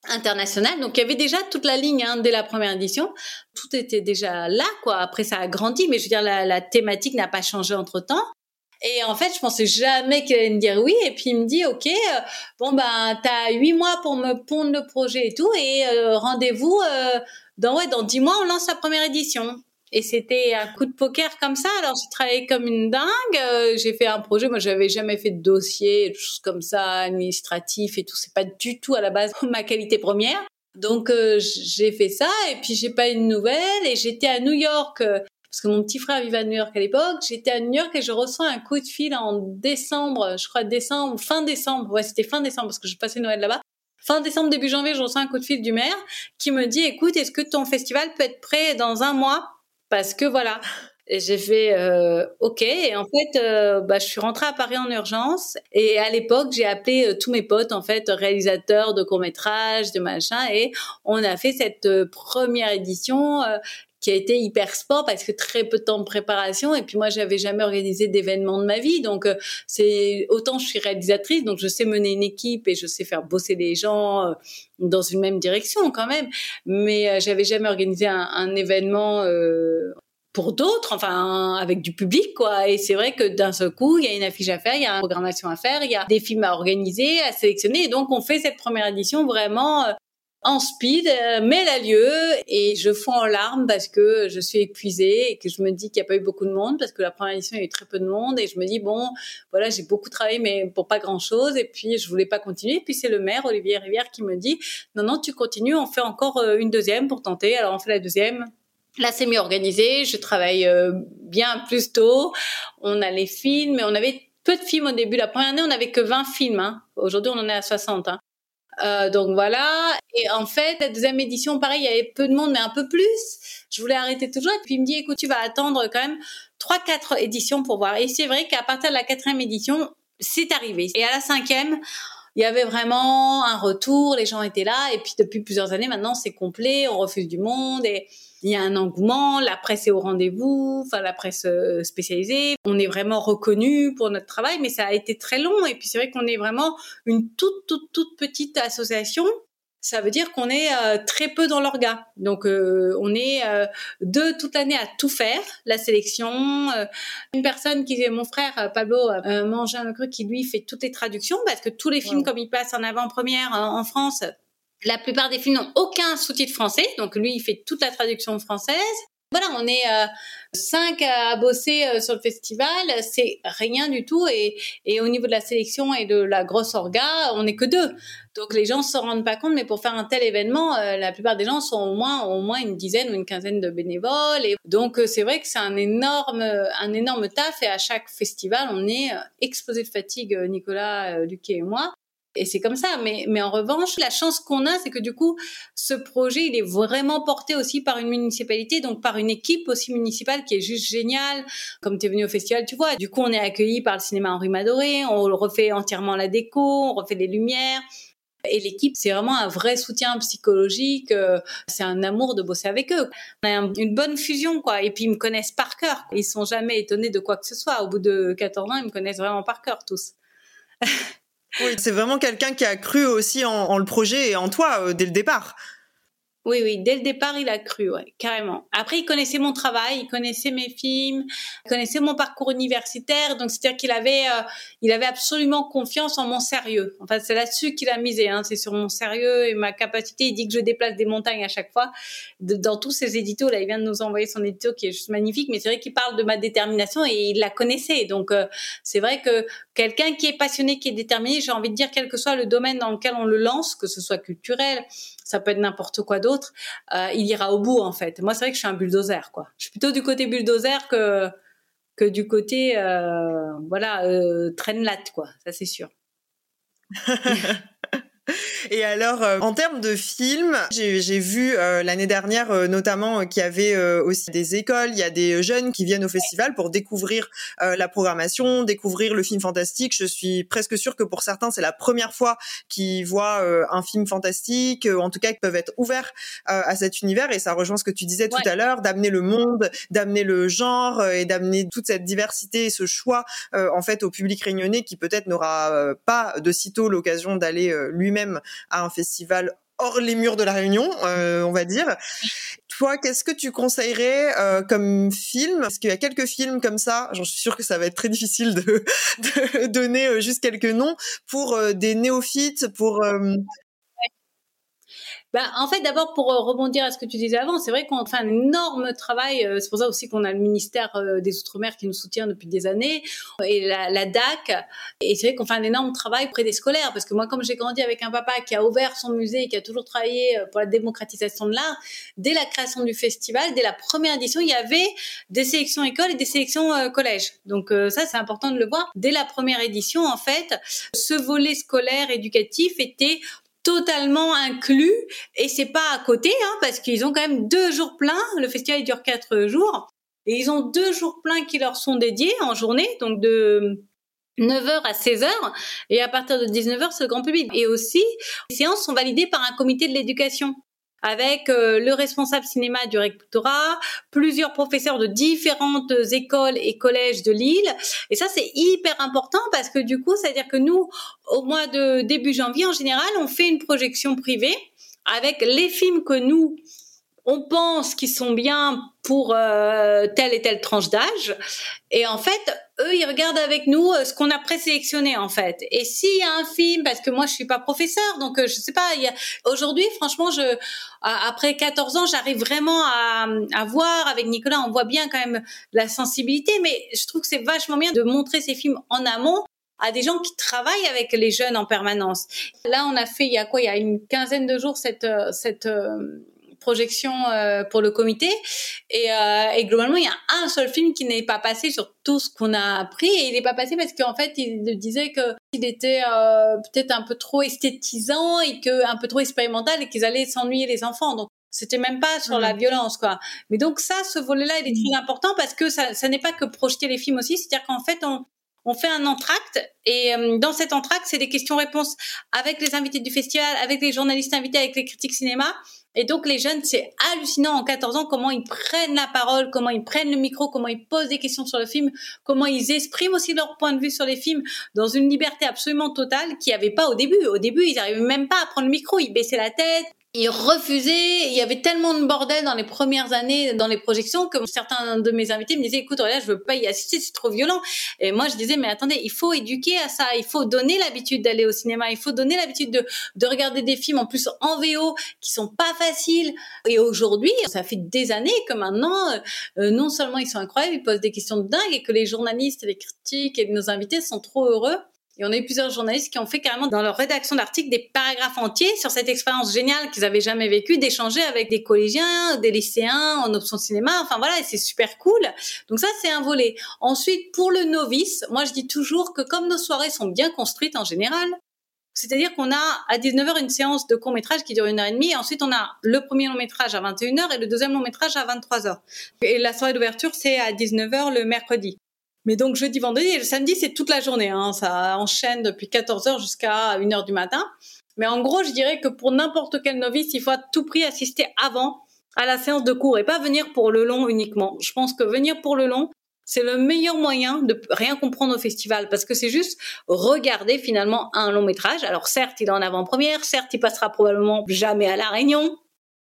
international. Donc il y avait déjà toute la ligne hein, dès la première édition. Tout était déjà là, quoi. Après ça a grandi, mais je veux dire la thématique n'a pas changé entre temps. Et en fait, je pensais jamais qu'il allait me dire oui. Et puis il me dit, ok, euh, bon ben, t'as huit mois pour me pondre le projet et tout, et euh, rendez-vous euh, dans ouais, dans dix mois, on lance la première édition. Et c'était un coup de poker comme ça. Alors j'ai travaillé comme une dingue. j'ai fait un projet. Moi, j'avais jamais fait de dossier, des choses comme ça, administratif et tout. C'est pas du tout à la base ma qualité première. Donc j'ai fait ça et puis j'ai pas une nouvelle et j'étais à New York parce que mon petit frère vivait à New York à l'époque. J'étais à New York et je reçois un coup de fil en décembre, je crois décembre, fin décembre. Ouais, c'était fin décembre parce que je passais Noël là-bas. Fin décembre, début janvier, je reçois un coup de fil du maire qui me dit, écoute, est-ce que ton festival peut être prêt dans un mois? Parce que voilà. Et j'ai fait euh, OK. Et en fait, euh, bah, je suis rentrée à Paris en urgence. Et à l'époque, j'ai appelé euh, tous mes potes, en fait, réalisateurs de courts métrages, de machin. Et on a fait cette première édition qui a été hyper sport parce que très peu de temps de préparation. Et puis moi, j'avais jamais organisé d'événements de ma vie. Donc c'est autant je suis réalisatrice, donc je sais mener une équipe et je sais faire bosser les gens dans une même direction quand même. Mais j'avais jamais organisé un, événement pour d'autres, enfin avec du public quoi. Et c'est vrai que d'un seul coup, il y a une affiche à faire, il y a une programmation à faire, il y a des films à organiser, à sélectionner. Et donc on fait cette première édition vraiment euh, en speed, euh, mais elle a lieu et je fonds en larmes parce que je suis épuisée et que je me dis qu'il n'y a pas eu beaucoup de monde parce que la première édition il y a eu très peu de monde et je me dis bon voilà j'ai beaucoup travaillé mais pour pas grand chose et puis je voulais pas continuer et puis c'est le maire Olivier Rivière qui me dit non non tu continues on fait encore euh, une deuxième pour tenter alors on fait la deuxième Là, c'est mieux organisé. Je travaille euh, bien plus tôt. On a les films, mais on avait peu de films au début. La première année, on n'avait que 20 films. Hein. Aujourd'hui, on en est à 60. Hein. Euh, donc voilà. Et en fait, la deuxième édition, pareil, il y avait peu de monde, mais un peu plus. Je voulais arrêter toujours. Et puis il me dit, écoute, tu vas attendre quand même trois, quatre éditions pour voir. Et c'est vrai qu'à partir de la quatrième édition, c'est arrivé. Et à la cinquième, il y avait vraiment un retour. Les gens étaient là. Et puis depuis plusieurs années, maintenant, c'est complet. On refuse du monde et il y a un engouement, la presse est au rendez-vous, enfin la presse euh, spécialisée. On est vraiment reconnu pour notre travail, mais ça a été très long. Et puis c'est vrai qu'on est vraiment une toute toute toute petite association. Ça veut dire qu'on est euh, très peu dans l'orga. Donc euh, on est deux toute l'année à tout faire, la sélection. une personne qui est mon frère Pablo Mangin qui lui fait toutes les traductions parce que tous les films comme ils passent en avant-première en France, la plupart des films n'ont aucun sous-titre français, donc lui, il fait toute la traduction française. Voilà, on est euh, cinq à bosser euh, sur le festival, c'est rien du tout. Et, et au niveau de la sélection et de la grosse orga, on n'est que deux. Donc les gens se rendent pas compte, mais pour faire un tel événement, euh, la plupart des gens sont au moins au moins une dizaine ou une quinzaine de bénévoles. Et donc c'est vrai que c'est un énorme un énorme taf. Et à chaque festival, on est exposé de fatigue, Nicolas, Luquet et moi. Et c'est comme ça. Mais, mais en revanche, la chance qu'on a, c'est que du coup, ce projet, il est vraiment porté aussi par une municipalité, donc par une équipe aussi municipale qui est juste géniale. Comme tu es venu au festival, tu vois. Du coup, on est accueilli par le cinéma Henri Madoré, on refait entièrement la déco, on refait les lumières. Et l'équipe, c'est vraiment un vrai soutien psychologique. Euh, c'est un amour de bosser avec eux. On a une bonne fusion, quoi. Et puis, ils me connaissent par cœur. Ils sont jamais étonnés de quoi que ce soit. Au bout de 14 ans, ils me connaissent vraiment par cœur, tous. Oui, c'est vraiment quelqu'un qui a cru aussi en, le projet et en toi euh, dès le départ. Oui, oui, dès le départ, il a cru, carrément. Après, il connaissait mon travail, il connaissait mes films, il connaissait mon parcours universitaire, donc c'est-à-dire qu'il avait, euh, il avait absolument confiance en mon sérieux. Enfin, c'est là-dessus qu'il a misé, hein, c'est sur mon sérieux et ma capacité. Il dit que je déplace des montagnes à chaque fois. dans tous ses éditos, là, il vient de nous envoyer son édito qui est juste magnifique, mais c'est vrai qu'il parle de ma détermination et il la connaissait. Donc, euh, c'est vrai que quelqu'un qui est passionné, qui est déterminé, j'ai envie de dire, quel que soit le domaine dans lequel on le lance, que ce soit culturel, ça peut être n'importe quoi d'autre, euh, il ira au bout en fait. Moi, c'est vrai que je suis un bulldozer, quoi. Je suis plutôt du côté bulldozer que que du côté euh, voilà euh, traîne latte, quoi. Ça c'est sûr. Et alors, euh, en termes de films, j'ai vu euh, l'année dernière euh, notamment qu'il y avait aussi des écoles, il y a des jeunes qui viennent au festival pour découvrir la programmation, découvrir le film fantastique. Je suis presque sûre que pour certains, c'est la première fois qu'ils voient un film fantastique, en tout cas qu'ils peuvent être ouverts à cet univers. Et ça rejoint ce que tu disais tout à l'heure, d'amener le monde, d'amener le genre et d'amener toute cette diversité et ce choix en fait au public réunionnais qui peut-être n'aura pas de sitôt l'occasion d'aller lui-même à un festival hors les murs de la Réunion, euh, on va dire. Toi, qu'est-ce que tu conseillerais euh, comme film? Parce qu'il y a quelques films comme ça, j'en suis sûre que ça va être très difficile de, de donner euh, juste quelques noms, pour des néophytes, pour bah, en fait, d'abord pour euh, rebondir à ce que tu disais avant, c'est vrai qu'on fait un énorme travail. Euh, c'est pour ça aussi qu'on a le ministère euh, des Outre-mer qui nous soutient depuis des années et la, la DAC. Et c'est vrai qu'on fait un énorme travail auprès des scolaires parce que moi, comme j'ai grandi avec un papa qui a ouvert son musée et qui a toujours travaillé pour la démocratisation de l'art, dès la création du festival, dès la première édition, il y avait des sélections écoles et des sélections collèges. Donc ça, c'est important de le voir. Dès la première édition, en fait, ce volet scolaire éducatif était totalement inclus et c'est pas à côté hein, parce qu'ils ont quand même deux jours pleins. Le festival dure quatre jours. Et ils ont deux jours pleins qui leur sont dédiés en journée, donc de 9h à 16h et à partir de 19h c'est le grand public. Et aussi, les séances sont validées par un comité de l'éducation avec euh, le responsable cinéma du rectorat, plusieurs professeurs de différentes écoles et collèges de Lille. Et ça, c'est hyper important parce que du coup, c'est-à-dire que nous, au mois de début janvier, en général, on fait une projection privée avec les films que nous, on pense qu'ils sont bien pour euh, telle et telle tranche d'âge. Et en fait, eux, ils regardent avec nous euh, ce qu'on a présélectionné en fait. Et s'il y a un film, parce que moi je suis pas professeur, donc euh, je sais pas. Aujourd'hui, franchement, je après 14 ans, j'arrive vraiment à, à voir avec Nicolas, on voit bien quand même la sensibilité, mais je trouve que c'est vachement bien de montrer ces films en amont à des gens qui travaillent avec les jeunes en permanence. Là, on a fait il y a quoi Il y a une quinzaine de jours cette cette projection euh, pour le comité. Et, euh, et, globalement, il y a un seul film qui n'est pas passé sur tout ce qu'on a appris. Et il n'est pas passé parce qu'en fait, il disait que il était euh, peut-être un peu trop esthétisant et que un peu trop expérimental et qu'ils allaient s'ennuyer les enfants. Donc c'était même pas sur la violence, quoi. Mais donc ça, ce volet-là, il est très important parce que ça, ça n'est pas que projeter les films aussi. C'est-à-dire qu'en fait, on, on fait un entracte et dans cet entracte, c'est des questions-réponses avec les invités du festival, avec les journalistes invités, avec les critiques cinéma. Et donc les jeunes, c'est hallucinant en 14 ans comment ils prennent la parole, comment ils prennent le micro, comment ils posent des questions sur le film, comment ils expriment aussi leur point de vue sur les films dans une liberté absolument totale qu'il n'y avait pas au début. Au début, ils n'arrivaient même pas à prendre le micro, ils baissaient la tête, ils refusaient. Il y avait tellement de bordel dans les premières années dans les projections que certains de mes invités me disaient écoute là je veux pas y assister c'est trop violent. Et moi je disais mais attendez il faut éduquer à ça. Il faut donner l'habitude d'aller au cinéma. Il faut donner l'habitude de, de regarder des films en plus en VO qui sont pas faciles. Et aujourd'hui ça fait des années que maintenant euh, non seulement ils sont incroyables ils posent des questions de dingue et que les journalistes les critiques et nos invités sont trop heureux et on a eu plusieurs journalistes qui ont fait carrément dans leur rédaction d'articles des paragraphes entiers sur cette expérience géniale qu'ils avaient jamais vécue, d'échanger avec des collégiens, des lycéens en option cinéma. Enfin voilà, c'est super cool. Donc ça, c'est un volet. Ensuite, pour le novice, moi je dis toujours que comme nos soirées sont bien construites en général, c'est-à-dire qu'on a à 19h une séance de court métrage qui dure une heure et demie. Ensuite, on a le premier long métrage à 21h et le deuxième long métrage à 23h. Et la soirée d'ouverture, c'est à 19h le mercredi. Mais donc jeudi, vendredi et le samedi, c'est toute la journée. Hein. Ça enchaîne depuis 14 heures jusqu'à 1 heure du matin. Mais en gros, je dirais que pour n'importe quel novice, il faut à tout prix assister avant à la séance de cours et pas venir pour le long uniquement. Je pense que venir pour le long, c'est le meilleur moyen de rien comprendre au festival parce que c'est juste regarder finalement un long métrage. Alors certes, il est en avant-première, certes, il passera probablement jamais à la Réunion.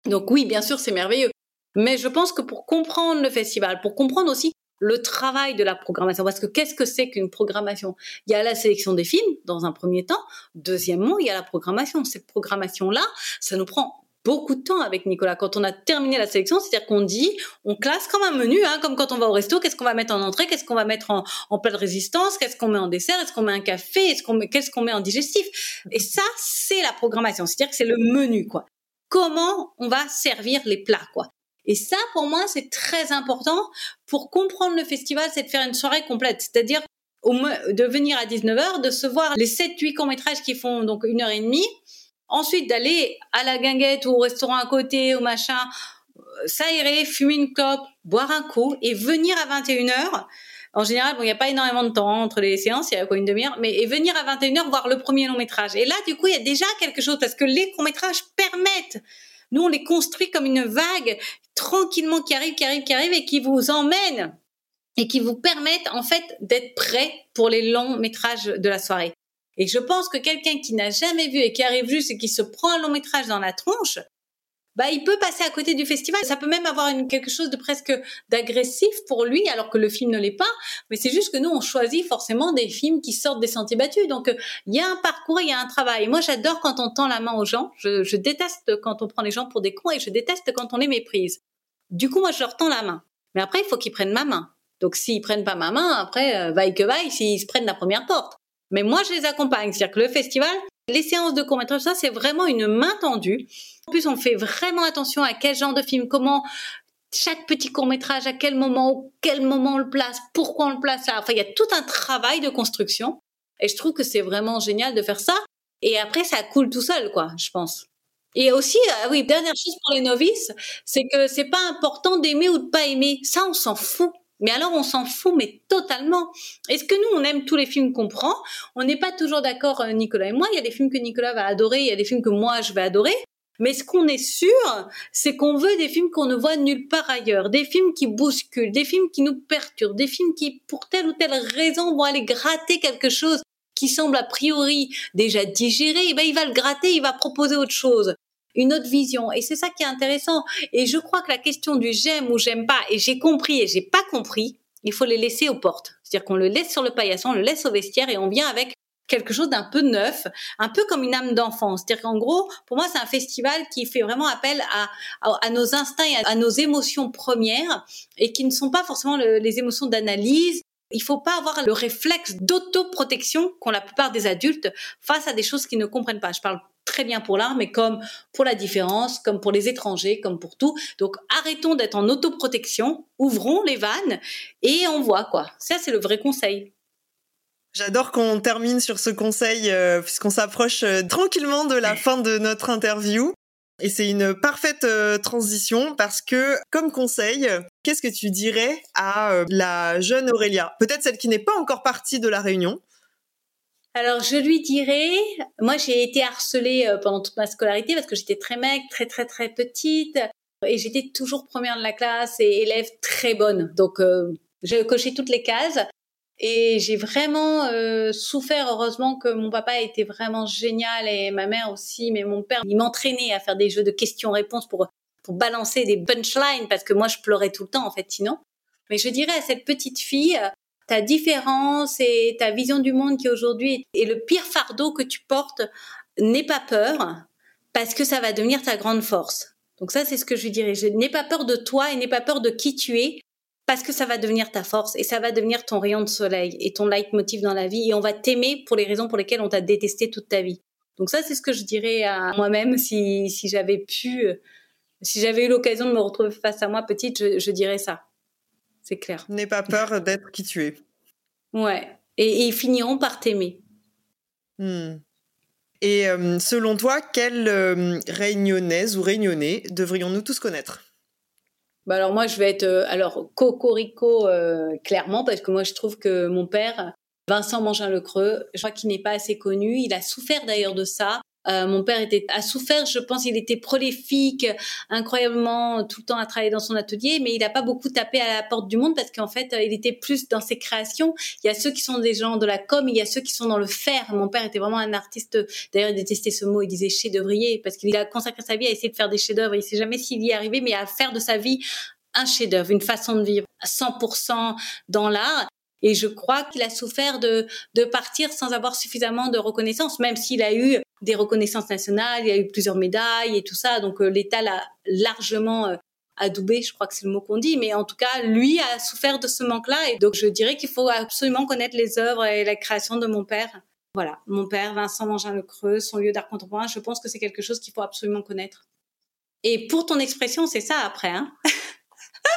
Donc oui, bien sûr, c'est merveilleux. Mais je pense que pour comprendre le festival, pour comprendre aussi le travail de la programmation. Parce que qu'est-ce que c'est qu'une programmation? Il y a la sélection des films dans un premier temps. Deuxièmement, il y a la programmation. Cette programmation-là, ça nous prend beaucoup de temps avec Nicolas. Quand on a terminé la sélection, c'est-à-dire qu'on dit, on classe comme un menu, hein, comme quand on va au resto, qu'est-ce qu'on va mettre en entrée, qu'est-ce qu'on va mettre en, en plat de résistance, qu'est-ce qu'on met en dessert, est-ce qu'on met un café, qu'est-ce qu'on met en digestif? Et ça, c'est la programmation. C'est-à-dire que c'est le menu, quoi. Comment on va servir les plats, quoi. Et ça, pour moi, c'est très important pour comprendre le festival, c'est de faire une soirée complète. C'est-à-dire de venir à 19h, de se voir les 7-8 courts-métrages qui font donc une heure et demie. Ensuite, d'aller à la guinguette ou au restaurant à côté, ou machin, s'aérer, fumer une clope, boire un coup et venir à 21h. En général, il n'y a pas énormément de temps entre les séances, il y a quoi une demi-heure, mais et venir à 21h voir le premier long métrage. Et là, du coup, il y a déjà quelque chose parce que les courts métrages permettent nous, on les construit comme une vague tranquillement qui arrive, qui arrive, qui arrive et qui vous emmène et qui vous permettent en fait d'être prêt pour les longs métrages de la soirée. Et je pense que quelqu'un qui n'a jamais vu et qui arrive juste et qui se prend un long métrage dans la tronche, bah il peut passer à côté du festival. Ça peut même avoir une, quelque chose de presque d'agressif pour lui, alors que le film ne l'est pas. Mais c'est juste que nous, on choisit forcément des films qui sortent des sentiers battus. Donc il y a un parcours, il y a un travail. Moi, j'adore quand on tend la main aux gens. Je, je déteste quand on prend les gens pour des cons et je déteste quand on les méprise. Du coup, moi, je leur tends la main. Mais après, il faut qu'ils prennent ma main. Donc s'ils prennent pas ma main, après, euh, vaille que vaille, s'ils se prennent la première porte. Mais moi, je les accompagne. C'est-à-dire que le festival, les séances de court-métrage, ça, c'est vraiment une main tendue. En plus, on fait vraiment attention à quel genre de film, comment chaque petit court-métrage, à quel moment, quel moment on le place, pourquoi on le place là. Enfin, il y a tout un travail de construction. Et je trouve que c'est vraiment génial de faire ça. Et après, ça coule tout seul, quoi, je pense. Et aussi, euh, oui, dernière chose pour les novices, c'est que c'est pas important d'aimer ou de pas aimer. Ça, on s'en fout. Mais alors, on s'en fout, mais totalement. Est-ce que nous, on aime tous les films qu'on prend? On n'est pas toujours d'accord, euh, Nicolas et moi. Il y a des films que Nicolas va adorer, il y a des films que moi, je vais adorer. Mais ce qu'on est sûr, c'est qu'on veut des films qu'on ne voit nulle part ailleurs, des films qui bousculent, des films qui nous perturbent, des films qui, pour telle ou telle raison, vont aller gratter quelque chose qui semble a priori déjà digéré. Et eh ben, il va le gratter, il va proposer autre chose une autre vision. Et c'est ça qui est intéressant. Et je crois que la question du j'aime ou j'aime pas, et j'ai compris et j'ai pas compris, il faut les laisser aux portes. C'est-à-dire qu'on le laisse sur le paillasson, on le laisse au vestiaire et on vient avec quelque chose d'un peu neuf, un peu comme une âme d'enfant. C'est-à-dire qu'en gros, pour moi, c'est un festival qui fait vraiment appel à, nos instincts, et à, nos émotions premières et qui ne sont pas forcément les émotions d'analyse. Il faut pas avoir le réflexe d'autoprotection qu'ont la plupart des adultes face à des choses qu'ils ne comprennent pas. Je parle très bien pour l'art, mais comme pour la différence, comme pour les étrangers, comme pour tout. Donc arrêtons d'être en autoprotection, ouvrons les vannes et on voit quoi. Ça, c'est le vrai conseil. J'adore qu'on termine sur ce conseil euh, puisqu'on s'approche euh, tranquillement de la fin de notre interview. Et c'est une parfaite euh, transition parce que, comme conseil, qu'est-ce que tu dirais à la jeune Aurélia? Peut-être celle qui n'est pas encore partie de la réunion, alors je lui dirais, moi j'ai été harcelée euh, pendant toute ma scolarité parce que j'étais très maigre, très très très petite et j'étais toujours première de la classe et élève très bonne. Donc euh, j'ai coché toutes les cases et j'ai vraiment euh, souffert. Heureusement que mon papa était vraiment génial et ma mère aussi, mais mon père il m'entraînait à faire des jeux de questions-réponses pour pour balancer des punchlines parce que moi je pleurais tout le temps en fait sinon. Mais je dirais à cette petite fille, ta différence et ta vision du monde qui aujourd'hui est le pire fardeau que tu portes, n'aie pas peur parce que ça va devenir ta grande force. Donc ça, c'est ce que je dirais. Je n'ai pas peur de toi et n'aie pas peur de qui tu es parce que ça va devenir ta force et ça va devenir ton rayon de soleil et ton leitmotiv dans la vie et on va t'aimer pour les raisons pour lesquelles on t'a détesté toute ta vie. Donc ça, c'est ce que je dirais à moi-même si, si j'avais pu, si j'avais eu l'occasion de me retrouver face à moi petite, je, je dirais ça c'est clair. N'aie pas peur d'être qui tu es. Ouais, et, ils finiront par t'aimer. Hmm. Et euh, selon toi, quelle euh, réunionnaise ou réunionnais devrions-nous tous connaître? Bah alors moi je vais être euh, alors cocorico clairement parce que moi je trouve que mon père Vincent Mangin Le Creux, je crois qu'il n'est pas assez connu, il a souffert d'ailleurs de ça. Euh, mon père était a souffert, je pense, il était prolifique, incroyablement tout le temps à travailler dans son atelier, mais il n'a pas beaucoup tapé à la porte du monde parce qu'en fait, il était plus dans ses créations. Il y a ceux qui sont des gens de la com, il y a ceux qui sont dans le faire. Mon père était vraiment un artiste. D'ailleurs, il détestait ce mot. Il disait chef-d'œuvrier parce qu'il a consacré sa vie à essayer de faire des chefs-d'œuvre. Il sait jamais s'il y est arrivé, mais à faire de sa vie un chef-d'œuvre, une façon de vivre à 100% dans l'art. Et je crois qu'il a souffert de, partir sans avoir suffisamment de reconnaissance, même s'il a eu des reconnaissances nationales, il y a eu plusieurs médailles et tout ça. Donc euh, l'État l'a largement euh, adoubé, je crois que c'est le mot qu'on dit, mais en tout cas, lui a souffert de ce manque-là. Et donc je dirais qu'il faut absolument connaître les œuvres et la création de mon père. Voilà, mon père, Vincent Mangin-Le Creux, son lieu d'art contemporain, je pense que c'est quelque chose qu'il faut absolument connaître. Et pour ton expression, c'est ça après. Hein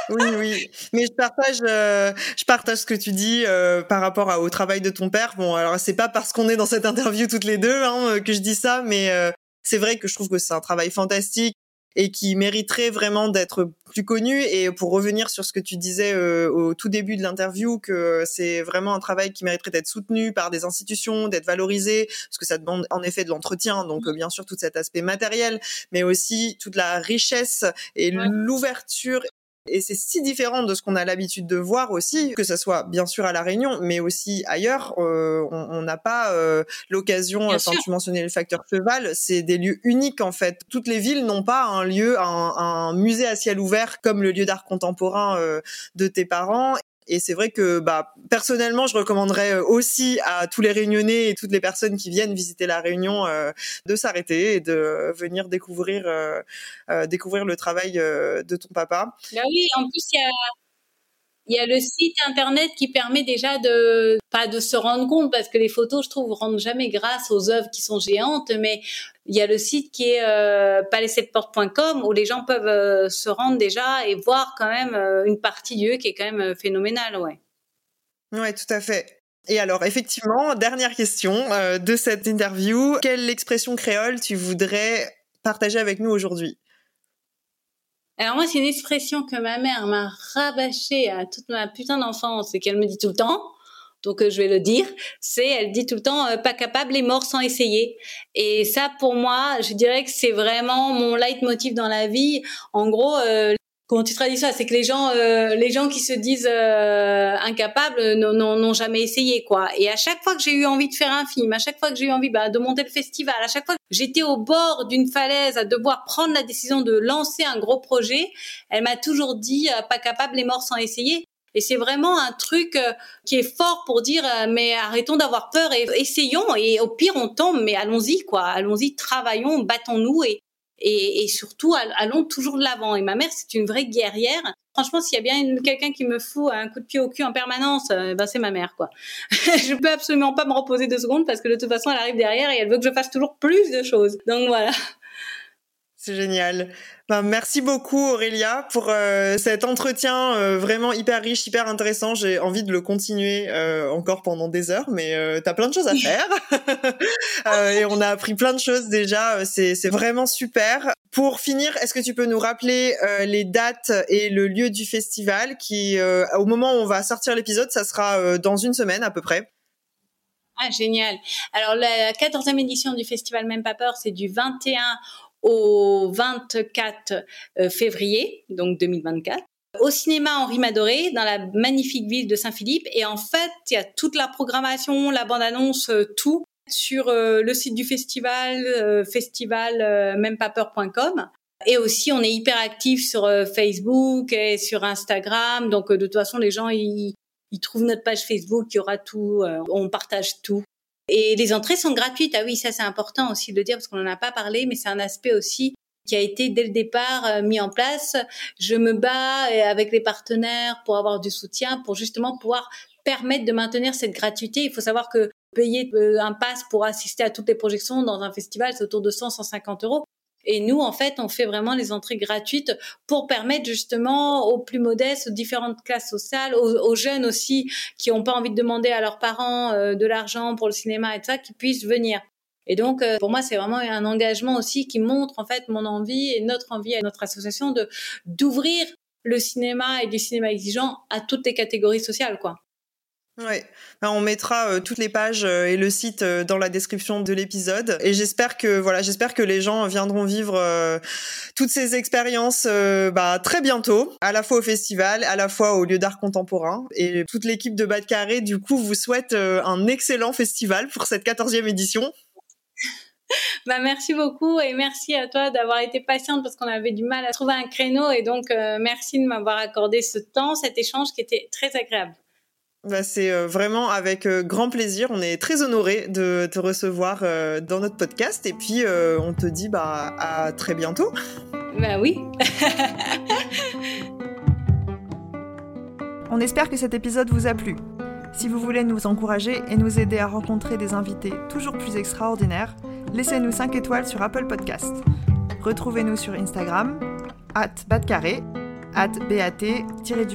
oui, oui. Mais je partage, euh, je partage ce que tu dis euh, par rapport au travail de ton père. Bon, alors c'est pas parce qu'on est dans cette interview toutes les deux hein, que je dis ça, mais euh, c'est vrai que je trouve que c'est un travail fantastique et qui mériterait vraiment d'être plus connu. Et pour revenir sur ce que tu disais au tout début de l'interview, que c'est vraiment un travail qui mériterait d'être soutenu par des institutions, d'être valorisé, parce que ça demande en effet de l'entretien, donc mmh. bien sûr tout cet aspect matériel, mais aussi toute la richesse et l'ouverture et c'est si différent de ce qu'on a l'habitude de voir aussi, que ce soit bien sûr à La Réunion, mais aussi ailleurs. Euh, on n'a pas euh, l'occasion, enfin tu mentionnais le facteur cheval, c'est des lieux uniques en fait. Toutes les villes n'ont pas un lieu, un, un, musée à ciel ouvert comme le lieu d'art contemporain euh, de tes parents. Et c'est vrai que bah, personnellement, je recommanderais euh, aussi à tous les Réunionnais et toutes les personnes qui viennent visiter la Réunion euh, de s'arrêter et de venir découvrir euh, découvrir le travail de ton papa. Bah oui, en plus il y a il y a le site internet qui permet déjà de pas de se rendre compte parce que les photos, je trouve, rendent jamais grâce aux œuvres qui sont géantes, mais il y a le site qui est euh, où les gens peuvent euh, se rendre déjà et voir quand même euh, une partie du lieu qui est quand même euh, phénoménale, ouais. Ouais, tout à fait. Et alors, effectivement, dernière question de cette interview. Quelle expression créole tu voudrais partager avec nous aujourd'hui? Alors moi, c'est une expression que ma mère m'a rabâchée à toute ma putain d'enfance et qu'elle me dit tout le temps. Donc euh, je vais le dire, c'est elle dit tout le temps euh, pas capable et mort sans essayer. Et ça pour moi, je dirais que c'est vraiment mon leitmotiv dans la vie. En gros, euh, comment tu traduis ça? C'est que les gens, euh, les gens qui se disent euh, incapables n'ont jamais essayé, quoi. Et à chaque fois que j'ai eu envie de faire un film, à chaque fois que j'ai eu envie bah, de monter le festival, à chaque fois que j'étais au bord d'une falaise à devoir prendre la décision de lancer un gros projet, elle m'a toujours dit euh, pas capable, les morts sans essayer. Et c'est vraiment un truc qui est fort pour dire mais arrêtons d'avoir peur et essayons et au pire on tombe mais allons-y quoi allons-y travaillons battons-nous et et, et surtout allons toujours de l'avant. Et ma mère, c'est une vraie guerrière. Franchement, s'il y a bien quelqu'un qui me fout un coup de pied au cul en permanence, euh, ben c'est ma mère, quoi. je peux absolument pas me reposer deux secondes parce que de toute façon, elle arrive derrière et elle veut que je fasse toujours plus de choses. Donc voilà. C'est génial. Ben, merci beaucoup Aurélia pour euh, cet entretien euh, vraiment hyper riche, hyper intéressant. J'ai envie de le continuer euh, encore pendant des heures, mais euh, t'as plein de choses à faire et on a appris plein de choses déjà. C'est c'est vraiment super. Pour finir, est-ce que tu peux nous rappeler les dates et le lieu du festival qui, au moment où on va sortir l'épisode, ça sera dans une semaine à peu près? Ah, génial. Alors, la 14e édition du festival Même Pas Peur, c'est du 21 au 24 euh, février, donc 2024 au cinéma Henri Madoré dans la magnifique ville de Saint-Philippe. Et en fait il y a toute la programmation la bande annonce euh, tout sur euh, le site du festival festival mempapeur.com et aussi on est hyper actif sur Facebook et sur Instagram. Donc de toute façon les gens ils, ils trouvent notre page Facebook il y aura tout on partage tout et les entrées sont gratuites. Ah oui, ça c'est important aussi de le dire parce qu'on n'en a pas parlé, mais c'est un aspect aussi qui a été dès le départ euh, mis en place. Je me bats euh, avec les partenaires pour avoir du soutien, pour justement pouvoir permettre de maintenir cette gratuité. Il faut savoir que payer euh, un pass pour assister à toutes les projections dans un festival, c'est autour de 100, 150 euros. Et nous, en fait, on fait vraiment les entrées gratuites pour permettre justement aux plus modestes, aux différentes classes sociales, aux, jeunes aussi qui n'ont pas envie de demander à leurs parents euh, de l'argent pour le cinéma et tout ça, qu'ils puissent venir. Et donc, euh, pour moi, c'est vraiment un engagement aussi qui montre en fait mon envie et notre envie à notre association de d'ouvrir le cinéma et du cinéma exigeant à toutes les catégories sociales, quoi. Ouais, ben, on mettra euh, toutes les pages euh, et le site euh, dans la description de l'épisode. Et j'espère que voilà, j'espère que les gens viendront vivre toutes ces expériences bah, très bientôt, à la fois au festival, à la fois au lieu d'art contemporain. Et toute l'équipe de Bas de Carré, du coup, vous souhaite un excellent festival pour cette 14e édition. Bah, merci beaucoup et merci à toi d'avoir été patiente parce qu'on avait du mal à trouver un créneau et donc merci de m'avoir accordé ce temps, cet échange qui était très agréable. Bah, c'est euh, vraiment avec euh, grand plaisir. On est très honoré de te recevoir euh, dans notre podcast et puis on te dit bah à très bientôt. Bah oui. on espère que cet épisode vous a plu. Si vous voulez nous encourager et nous aider à rencontrer des invités toujours plus extraordinaires, laissez-nous 5 étoiles sur Apple Podcast. Retrouvez-nous sur Instagram, at batcarré, at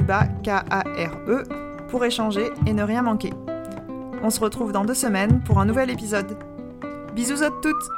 bat-k-a-r-e pour échanger et ne rien manquer. On se retrouve dans deux semaines pour un nouvel épisode. Bisous à toutes